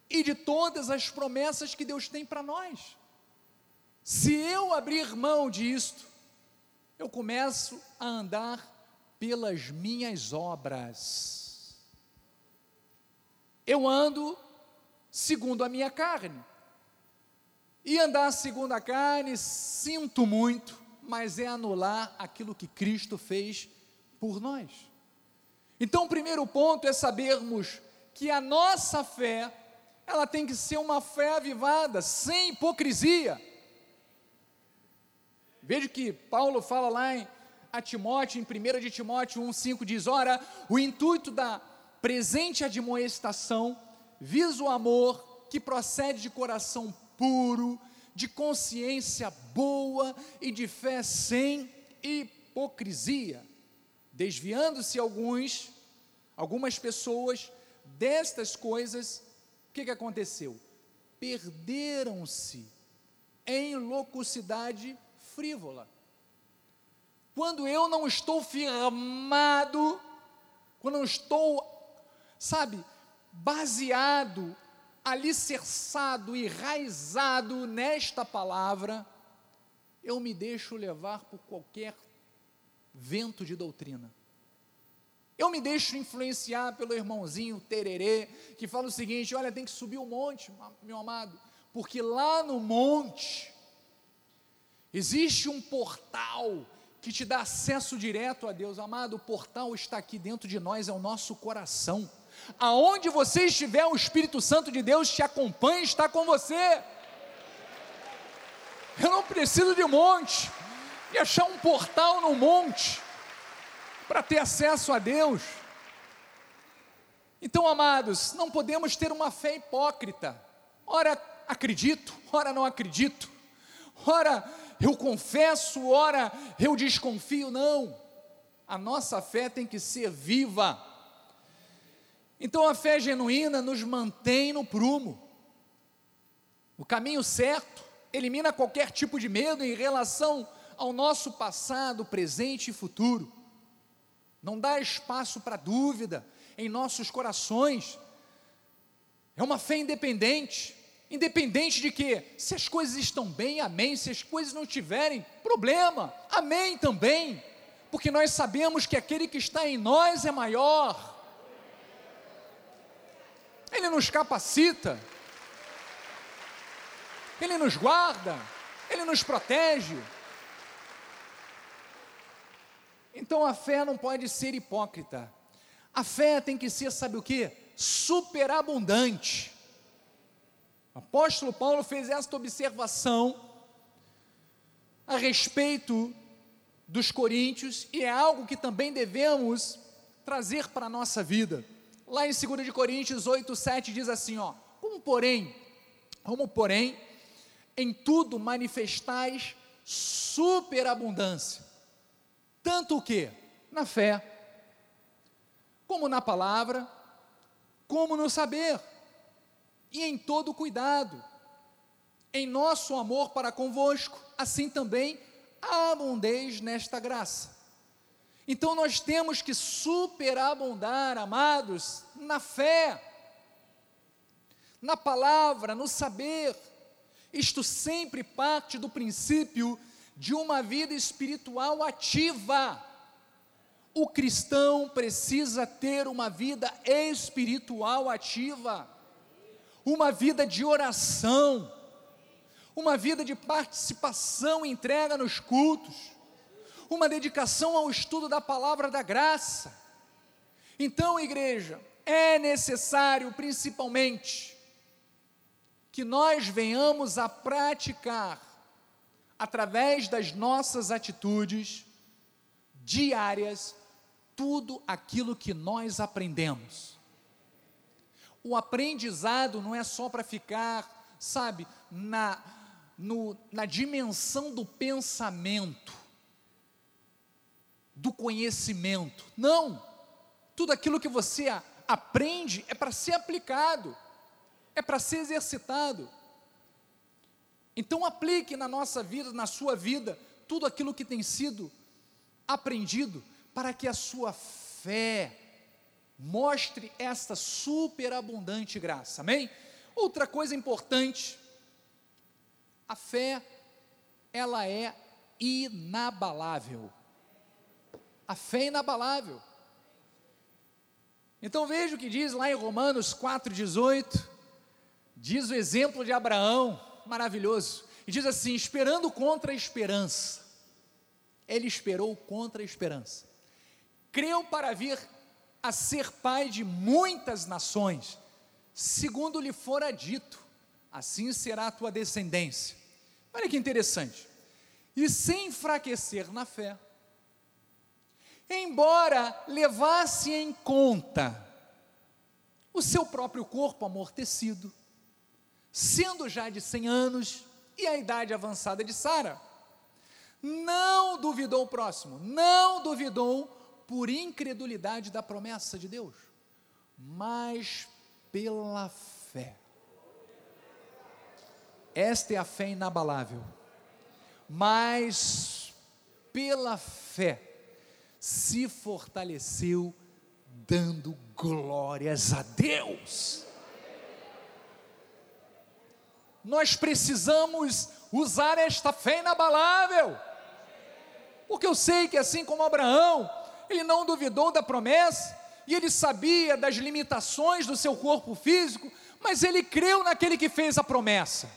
e de todas as promessas que Deus tem para nós. Se eu abrir mão disto, eu começo a andar pelas minhas obras. Eu ando segundo a minha carne. E andar segundo a carne, sinto muito, mas é anular aquilo que Cristo fez por nós. Então, o primeiro ponto é sabermos que a nossa fé, ela tem que ser uma fé avivada, sem hipocrisia. Veja que Paulo fala lá em a Timóteo, em 1 de Timóteo 1,5 diz: Ora, o intuito da presente admoestação visa o amor que procede de coração puro, de consciência boa e de fé sem hipocrisia desviando-se alguns, algumas pessoas destas coisas, o que, que aconteceu? Perderam-se em locucidade frívola. Quando eu não estou firmado, quando não estou, sabe, baseado, alicerçado, enraizado nesta palavra, eu me deixo levar por qualquer vento de doutrina. Eu me deixo influenciar pelo irmãozinho tererê, que fala o seguinte: olha, tem que subir o monte, meu amado, porque lá no monte existe um portal que te dá acesso direto a Deus. Amado, o portal está aqui dentro de nós, é o nosso coração. Aonde você estiver, o Espírito Santo de Deus te acompanha, está com você. Eu não preciso de monte e achar um portal no monte para ter acesso a Deus. Então, amados, não podemos ter uma fé hipócrita. Ora acredito, ora não acredito. Ora eu confesso, ora eu desconfio. Não. A nossa fé tem que ser viva. Então a fé genuína nos mantém no prumo. O caminho certo elimina qualquer tipo de medo em relação ao nosso passado, presente e futuro. Não dá espaço para dúvida em nossos corações. É uma fé independente. Independente de que, se as coisas estão bem, amém. Se as coisas não tiverem, problema, amém também. Porque nós sabemos que aquele que está em nós é maior. Ele nos capacita, Ele nos guarda, Ele nos protege. Então a fé não pode ser hipócrita. A fé tem que ser, sabe o que? Superabundante. O apóstolo Paulo fez esta observação a respeito dos coríntios e é algo que também devemos trazer para a nossa vida. Lá em 2 de Coríntios 8, 7 diz assim, ó, como porém, como porém, em tudo manifestais superabundância tanto o que? Na fé, como na palavra, como no saber, e em todo cuidado, em nosso amor para convosco, assim também abundeis nesta graça. Então nós temos que superabundar, amados, na fé, na palavra, no saber. Isto sempre parte do princípio de uma vida espiritual ativa. O cristão precisa ter uma vida espiritual ativa, uma vida de oração, uma vida de participação e entrega nos cultos, uma dedicação ao estudo da palavra da graça. Então, igreja, é necessário, principalmente, que nós venhamos a praticar, através das nossas atitudes diárias, tudo aquilo que nós aprendemos. O aprendizado não é só para ficar, sabe, na, no, na dimensão do pensamento, do conhecimento. Não! Tudo aquilo que você aprende é para ser aplicado, é para ser exercitado. Então aplique na nossa vida, na sua vida, tudo aquilo que tem sido aprendido para que a sua fé mostre esta superabundante graça. Amém? Outra coisa importante, a fé ela é inabalável. A fé é inabalável. Então veja o que diz lá em Romanos 4,18, diz o exemplo de Abraão, maravilhoso, e diz assim: esperando contra a esperança, ele esperou contra a esperança creu para vir a ser pai de muitas nações, segundo lhe fora dito, assim será a tua descendência. Olha que interessante. E sem enfraquecer na fé, embora levasse em conta o seu próprio corpo amortecido, sendo já de cem anos e a idade avançada de Sara, não duvidou o próximo, não duvidou por incredulidade da promessa de Deus, mas pela fé. Esta é a fé inabalável. Mas pela fé se fortaleceu dando glórias a Deus. Nós precisamos usar esta fé inabalável, porque eu sei que assim como Abraão, ele não duvidou da promessa, e ele sabia das limitações do seu corpo físico, mas ele creu naquele que fez a promessa.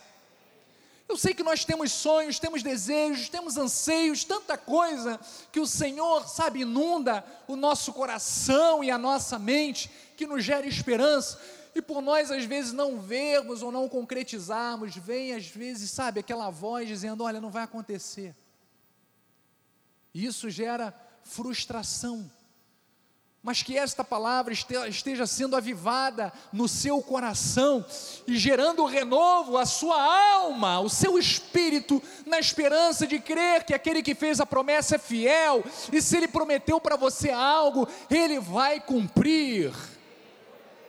Eu sei que nós temos sonhos, temos desejos, temos anseios, tanta coisa que o Senhor, sabe, inunda o nosso coração e a nossa mente, que nos gera esperança, e por nós às vezes não vermos ou não concretizarmos, vem às vezes, sabe, aquela voz dizendo: olha, não vai acontecer. E isso gera frustração. Mas que esta palavra esteja sendo avivada no seu coração e gerando renovo à sua alma, o seu espírito, na esperança de crer que aquele que fez a promessa é fiel e se ele prometeu para você algo, ele vai cumprir.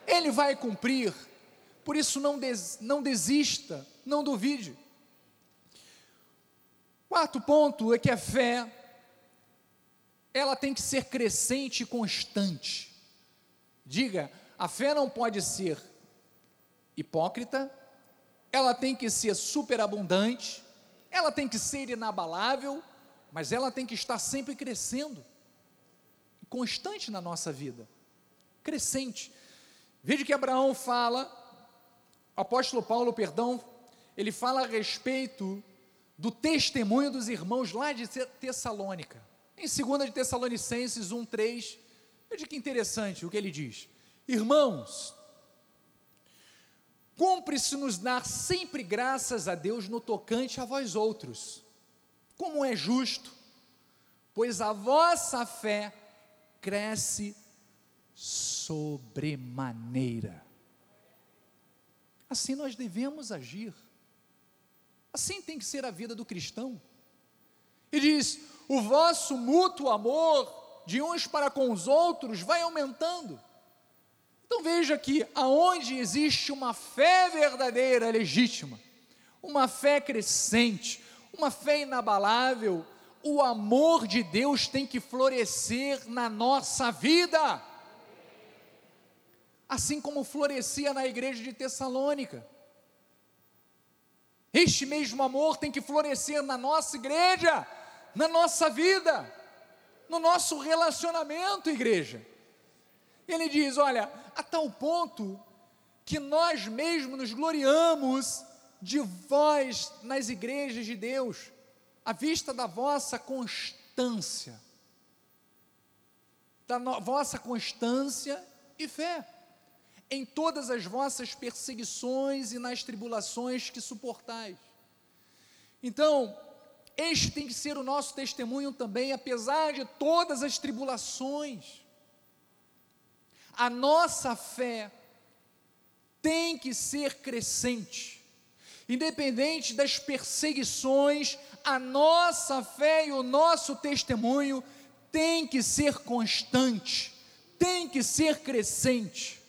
Ele vai cumprir. Por isso, não, des, não desista, não duvide. Quarto ponto é que a fé ela tem que ser crescente e constante. Diga, a fé não pode ser hipócrita, ela tem que ser superabundante, ela tem que ser inabalável, mas ela tem que estar sempre crescendo, constante na nossa vida, crescente. Veja que Abraão fala, o apóstolo Paulo, perdão, ele fala a respeito do testemunho dos irmãos lá de Tessalônica. Em 2 de Tessalonicenses 1, 3, veja que interessante o que ele diz. Irmãos, cumpre-se nos dar sempre graças a Deus no tocante a vós outros, como é justo, pois a vossa fé cresce sobremaneira. Assim nós devemos agir. Assim tem que ser a vida do cristão. E diz: o vosso mútuo amor de uns para com os outros vai aumentando. Então veja que aonde existe uma fé verdadeira, legítima, uma fé crescente, uma fé inabalável, o amor de Deus tem que florescer na nossa vida. Assim como florescia na igreja de Tessalônica. Este mesmo amor tem que florescer na nossa igreja na nossa vida. no nosso relacionamento, igreja. Ele diz: olha, a tal ponto que nós mesmos nos gloriamos de vós nas igrejas de Deus, à vista da vossa constância, da vossa constância e fé, em todas as vossas perseguições e nas tribulações que suportais. Então, este tem que ser o nosso testemunho também, apesar de todas as tribulações. A nossa fé tem que ser crescente, independente das perseguições, a nossa fé e o nosso testemunho tem que ser constante, tem que ser crescente.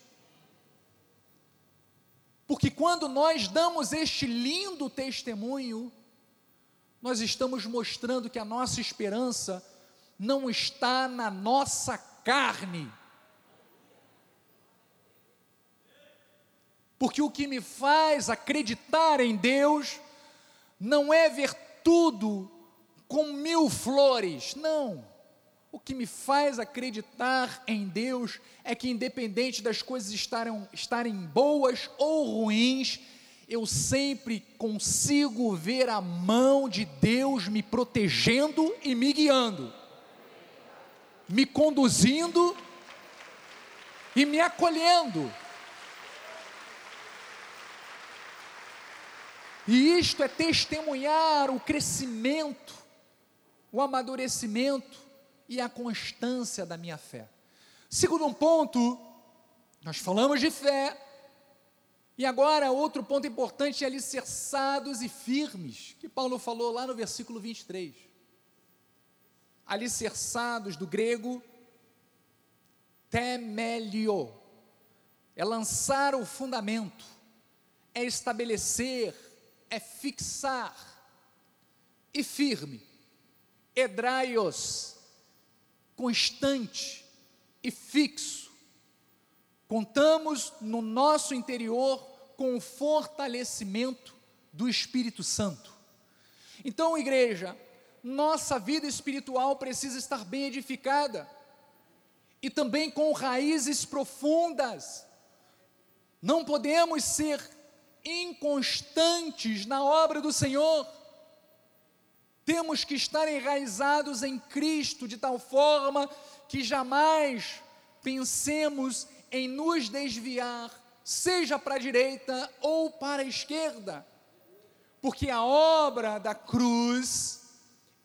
Porque quando nós damos este lindo testemunho, nós estamos mostrando que a nossa esperança não está na nossa carne. Porque o que me faz acreditar em Deus não é ver tudo com mil flores, não. O que me faz acreditar em Deus é que, independente das coisas estarem, estarem boas ou ruins, eu sempre consigo ver a mão de Deus me protegendo e me guiando, me conduzindo e me acolhendo. E isto é testemunhar o crescimento, o amadurecimento e a constância da minha fé. Segundo um ponto, nós falamos de fé, e agora, outro ponto importante é alicerçados e firmes, que Paulo falou lá no versículo 23. Alicerçados do grego, temelio, é lançar o fundamento, é estabelecer, é fixar, e firme, edraios, constante e fixo Contamos no nosso interior com o fortalecimento do Espírito Santo. Então, igreja, nossa vida espiritual precisa estar bem edificada e também com raízes profundas. Não podemos ser inconstantes na obra do Senhor. Temos que estar enraizados em Cristo de tal forma que jamais pensemos em nos desviar, seja para a direita ou para a esquerda, porque a obra da cruz,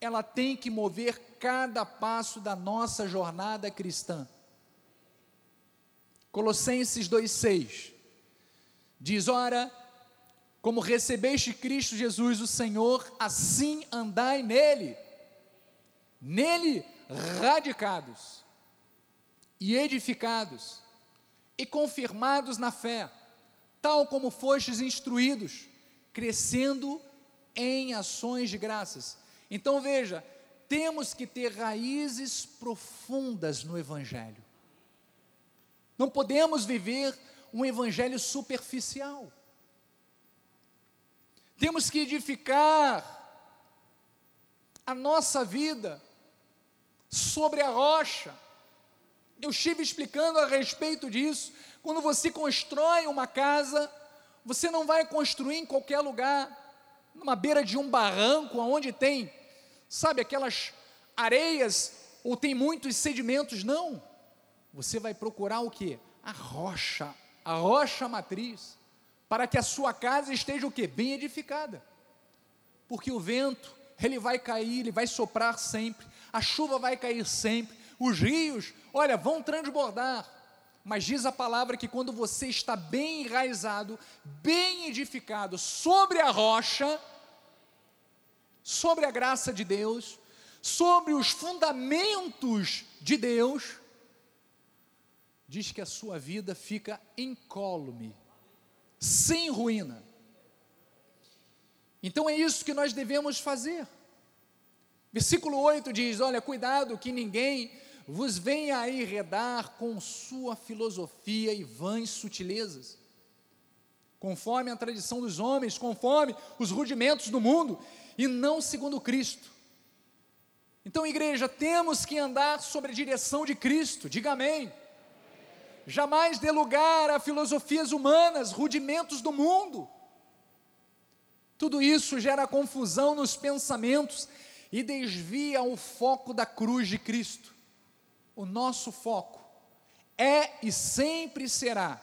ela tem que mover cada passo da nossa jornada cristã. Colossenses 2,6 diz: Ora, como recebeste Cristo Jesus, o Senhor, assim andai nele, nele radicados e edificados e confirmados na fé, tal como fostes instruídos, crescendo em ações de graças. Então veja, temos que ter raízes profundas no Evangelho. Não podemos viver um Evangelho superficial. Temos que edificar a nossa vida sobre a rocha eu estive explicando a respeito disso. Quando você constrói uma casa, você não vai construir em qualquer lugar, numa beira de um barranco, onde tem, sabe, aquelas areias ou tem muitos sedimentos, não. Você vai procurar o que? A rocha, a rocha matriz, para que a sua casa esteja o que? Bem edificada. Porque o vento, ele vai cair, ele vai soprar sempre, a chuva vai cair sempre, os rios, olha, vão transbordar. Mas diz a palavra que quando você está bem enraizado, bem edificado sobre a rocha, sobre a graça de Deus, sobre os fundamentos de Deus, diz que a sua vida fica incólume, sem ruína. Então é isso que nós devemos fazer. Versículo 8 diz: Olha, cuidado que ninguém vos venha a enredar com sua filosofia e vãs sutilezas, conforme a tradição dos homens, conforme os rudimentos do mundo, e não segundo Cristo. Então, igreja, temos que andar sobre a direção de Cristo, diga amém. Jamais dê lugar a filosofias humanas, rudimentos do mundo. Tudo isso gera confusão nos pensamentos e desvia o foco da cruz de Cristo. O nosso foco é e sempre será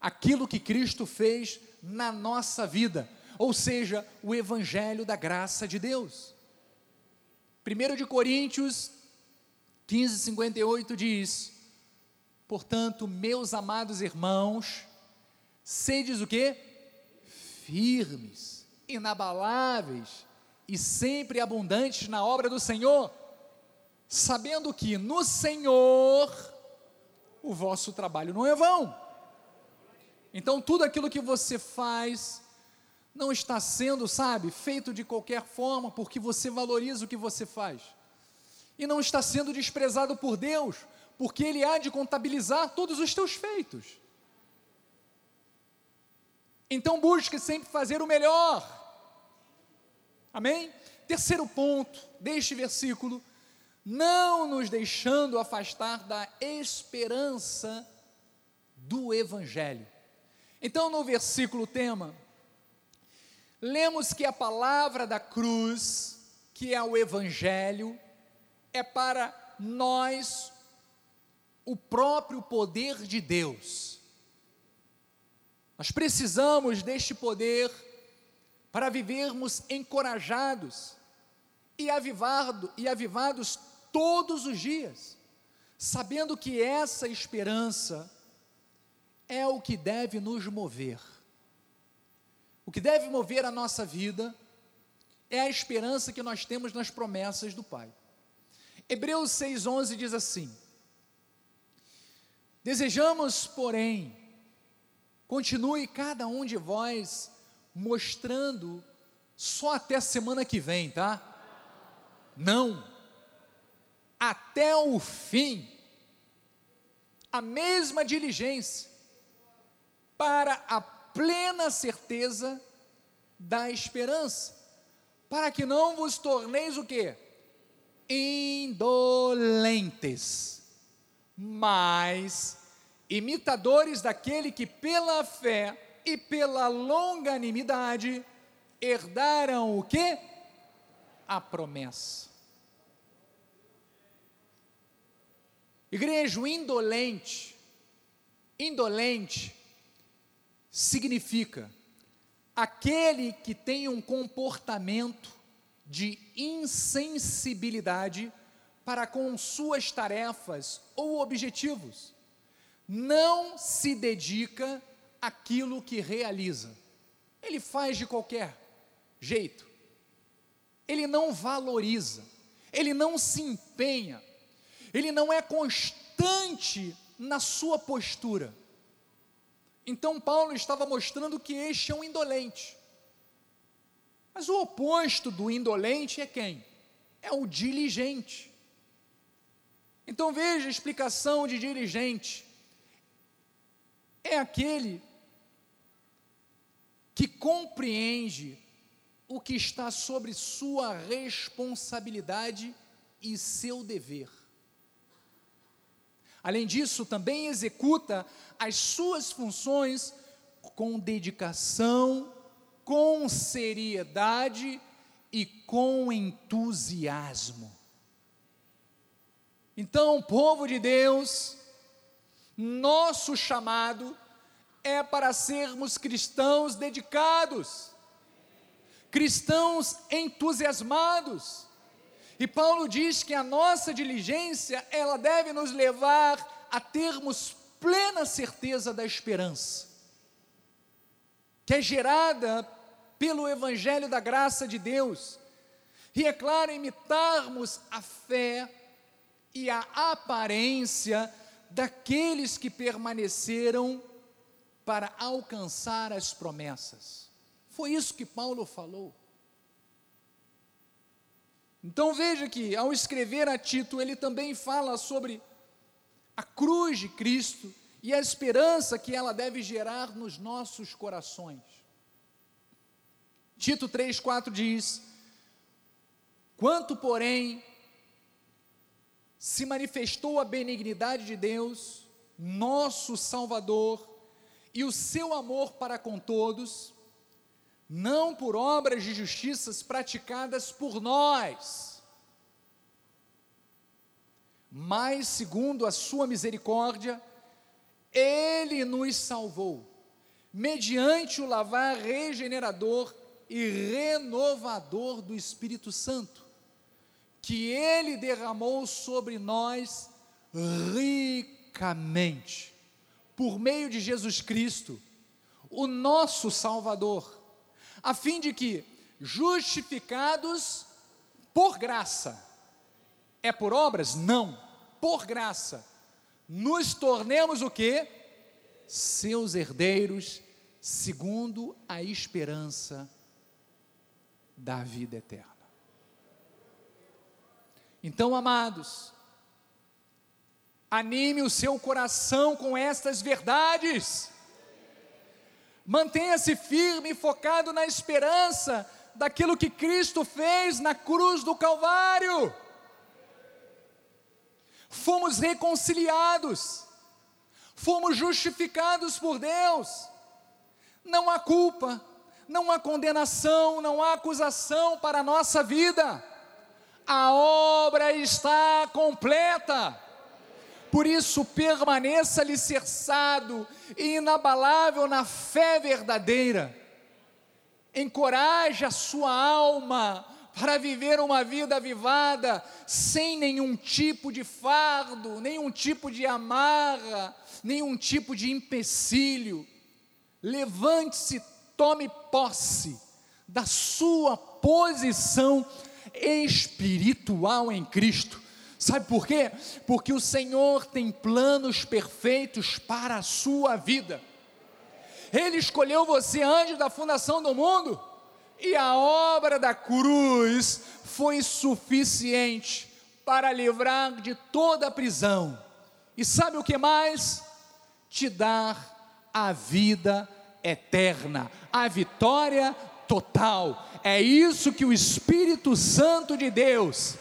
aquilo que Cristo fez na nossa vida, ou seja, o evangelho da graça de Deus. 1 de Coríntios 15, 58 diz: Portanto, meus amados irmãos, sedes o que? Firmes, inabaláveis e sempre abundantes na obra do Senhor, sabendo que no Senhor o vosso trabalho não é vão. Então, tudo aquilo que você faz, não está sendo, sabe, feito de qualquer forma, porque você valoriza o que você faz. E não está sendo desprezado por Deus, porque Ele há de contabilizar todos os teus feitos. Então busque sempre fazer o melhor. Amém? Terceiro ponto deste versículo, não nos deixando afastar da esperança do Evangelho. Então, no versículo tema, lemos que a palavra da cruz, que é o Evangelho, é para nós o próprio poder de Deus. Nós precisamos deste poder para vivermos encorajados e, avivado, e avivados todos os dias, sabendo que essa esperança é o que deve nos mover. O que deve mover a nossa vida é a esperança que nós temos nas promessas do Pai. Hebreus 6,11 diz assim: Desejamos, porém, continue cada um de vós mostrando só até a semana que vem, tá? Não, até o fim, a mesma diligência, para a plena certeza da esperança, para que não vos torneis o quê? Indolentes, mas imitadores daquele que pela fé e pela longanimidade herdaram o quê? A promessa. Igreja indolente, indolente significa aquele que tem um comportamento de insensibilidade para com suas tarefas ou objetivos, não se dedica àquilo que realiza. Ele faz de qualquer jeito. Ele não valoriza, ele não se empenha, ele não é constante na sua postura. Então Paulo estava mostrando que este é um indolente. Mas o oposto do indolente é quem? É o diligente. Então veja a explicação de diligente. É aquele que compreende o que está sobre sua responsabilidade e seu dever. Além disso, também executa as suas funções com dedicação, com seriedade e com entusiasmo. Então, povo de Deus, nosso chamado é para sermos cristãos dedicados, cristãos entusiasmados, e Paulo diz que a nossa diligência, ela deve nos levar a termos plena certeza da esperança, que é gerada pelo evangelho da graça de Deus. E é claro, imitarmos a fé e a aparência daqueles que permaneceram para alcançar as promessas. Foi isso que Paulo falou. Então veja que, ao escrever a Tito, ele também fala sobre a cruz de Cristo e a esperança que ela deve gerar nos nossos corações. Tito 3,4 diz: Quanto, porém, se manifestou a benignidade de Deus, nosso Salvador, e o seu amor para com todos, não por obras de justiças praticadas por nós, mas segundo a sua misericórdia, ele nos salvou, mediante o lavar regenerador e renovador do Espírito Santo, que ele derramou sobre nós ricamente por meio de Jesus Cristo, o nosso Salvador, a fim de que, justificados por graça, é por obras? Não, por graça, nos tornemos o que? Seus herdeiros, segundo a esperança da vida eterna. Então, amados, Anime o seu coração com estas verdades. Mantenha-se firme e focado na esperança daquilo que Cristo fez na cruz do Calvário. Fomos reconciliados, fomos justificados por Deus. Não há culpa, não há condenação, não há acusação para a nossa vida. A obra está completa. Por isso, permaneça alicerçado e inabalável na fé verdadeira. Encoraje a sua alma para viver uma vida avivada, sem nenhum tipo de fardo, nenhum tipo de amarra, nenhum tipo de empecilho. Levante-se, tome posse da sua posição espiritual em Cristo Sabe por quê? Porque o Senhor tem planos perfeitos para a sua vida. Ele escolheu você antes da fundação do mundo, e a obra da cruz foi suficiente para livrar de toda a prisão. E sabe o que mais? Te dar a vida eterna, a vitória total. É isso que o Espírito Santo de Deus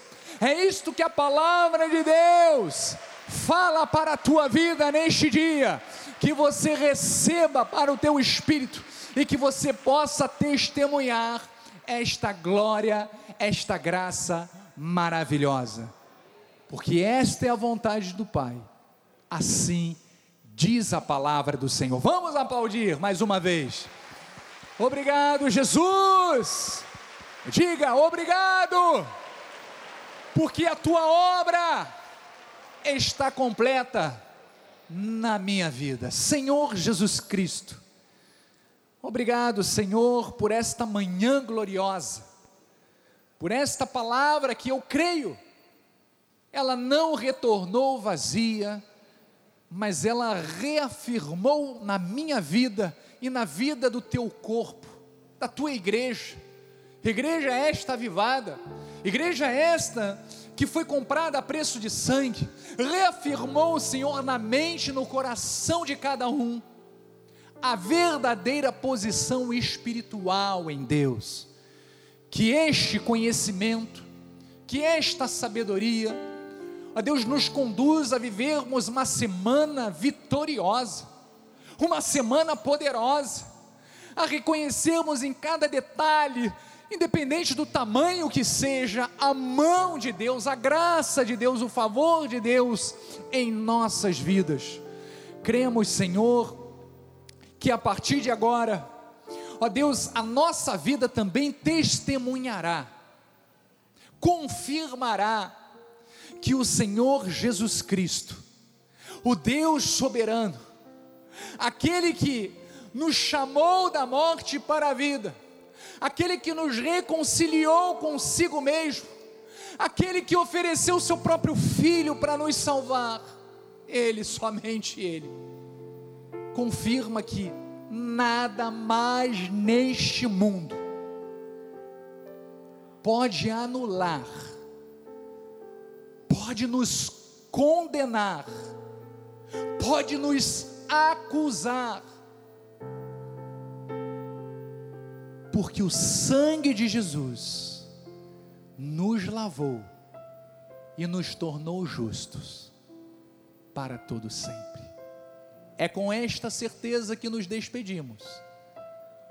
é isto que a palavra de Deus fala para a tua vida neste dia, que você receba para o teu espírito e que você possa testemunhar esta glória, esta graça maravilhosa. Porque esta é a vontade do Pai. Assim diz a palavra do Senhor. Vamos aplaudir mais uma vez. Obrigado, Jesus. Diga obrigado porque a tua obra está completa na minha vida. Senhor Jesus Cristo, obrigado, Senhor, por esta manhã gloriosa, por esta palavra que eu creio, ela não retornou vazia, mas ela reafirmou na minha vida e na vida do teu corpo, da tua igreja, igreja esta avivada Igreja esta que foi comprada a preço de sangue, reafirmou o Senhor na mente e no coração de cada um a verdadeira posição espiritual em Deus. Que este conhecimento, que esta sabedoria, a Deus nos conduz a vivermos uma semana vitoriosa, uma semana poderosa, a reconhecermos em cada detalhe independente do tamanho que seja, a mão de Deus, a graça de Deus, o favor de Deus em nossas vidas. Cremos, Senhor, que a partir de agora, ó Deus, a nossa vida também testemunhará, confirmará que o Senhor Jesus Cristo, o Deus soberano, aquele que nos chamou da morte para a vida, aquele que nos reconciliou consigo mesmo, aquele que ofereceu o seu próprio filho para nos salvar, ele, somente ele, confirma que nada mais neste mundo pode anular, pode nos condenar, pode nos acusar porque o sangue de Jesus nos lavou e nos tornou justos para todo sempre. É com esta certeza que nos despedimos,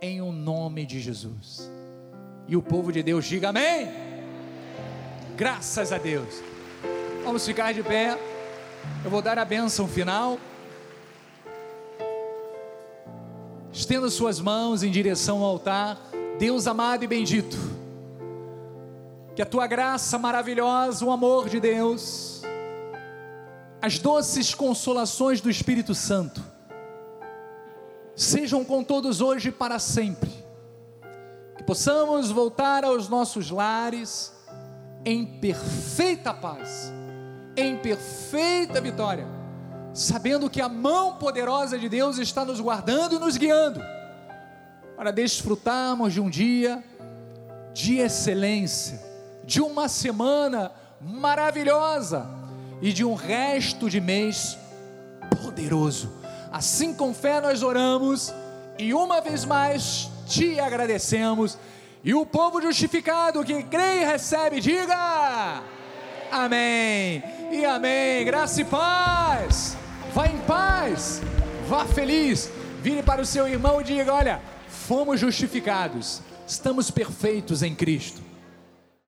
em o um nome de Jesus. E o povo de Deus diga amém. Graças a Deus. Vamos ficar de pé. Eu vou dar a bênção final. Estenda suas mãos em direção ao altar. Deus amado e bendito. Que a tua graça maravilhosa, o amor de Deus, as doces consolações do Espírito Santo, sejam com todos hoje e para sempre. Que possamos voltar aos nossos lares em perfeita paz, em perfeita vitória, sabendo que a mão poderosa de Deus está nos guardando e nos guiando, para desfrutarmos de um dia de excelência de uma semana maravilhosa e de um resto de mês poderoso. Assim com fé nós oramos e uma vez mais te agradecemos. E o povo justificado que crê e recebe, diga: Amém. E amém. Graça e paz. Vá em paz. Vá feliz. Vire para o seu irmão e diga: Olha, fomos justificados. Estamos perfeitos em Cristo.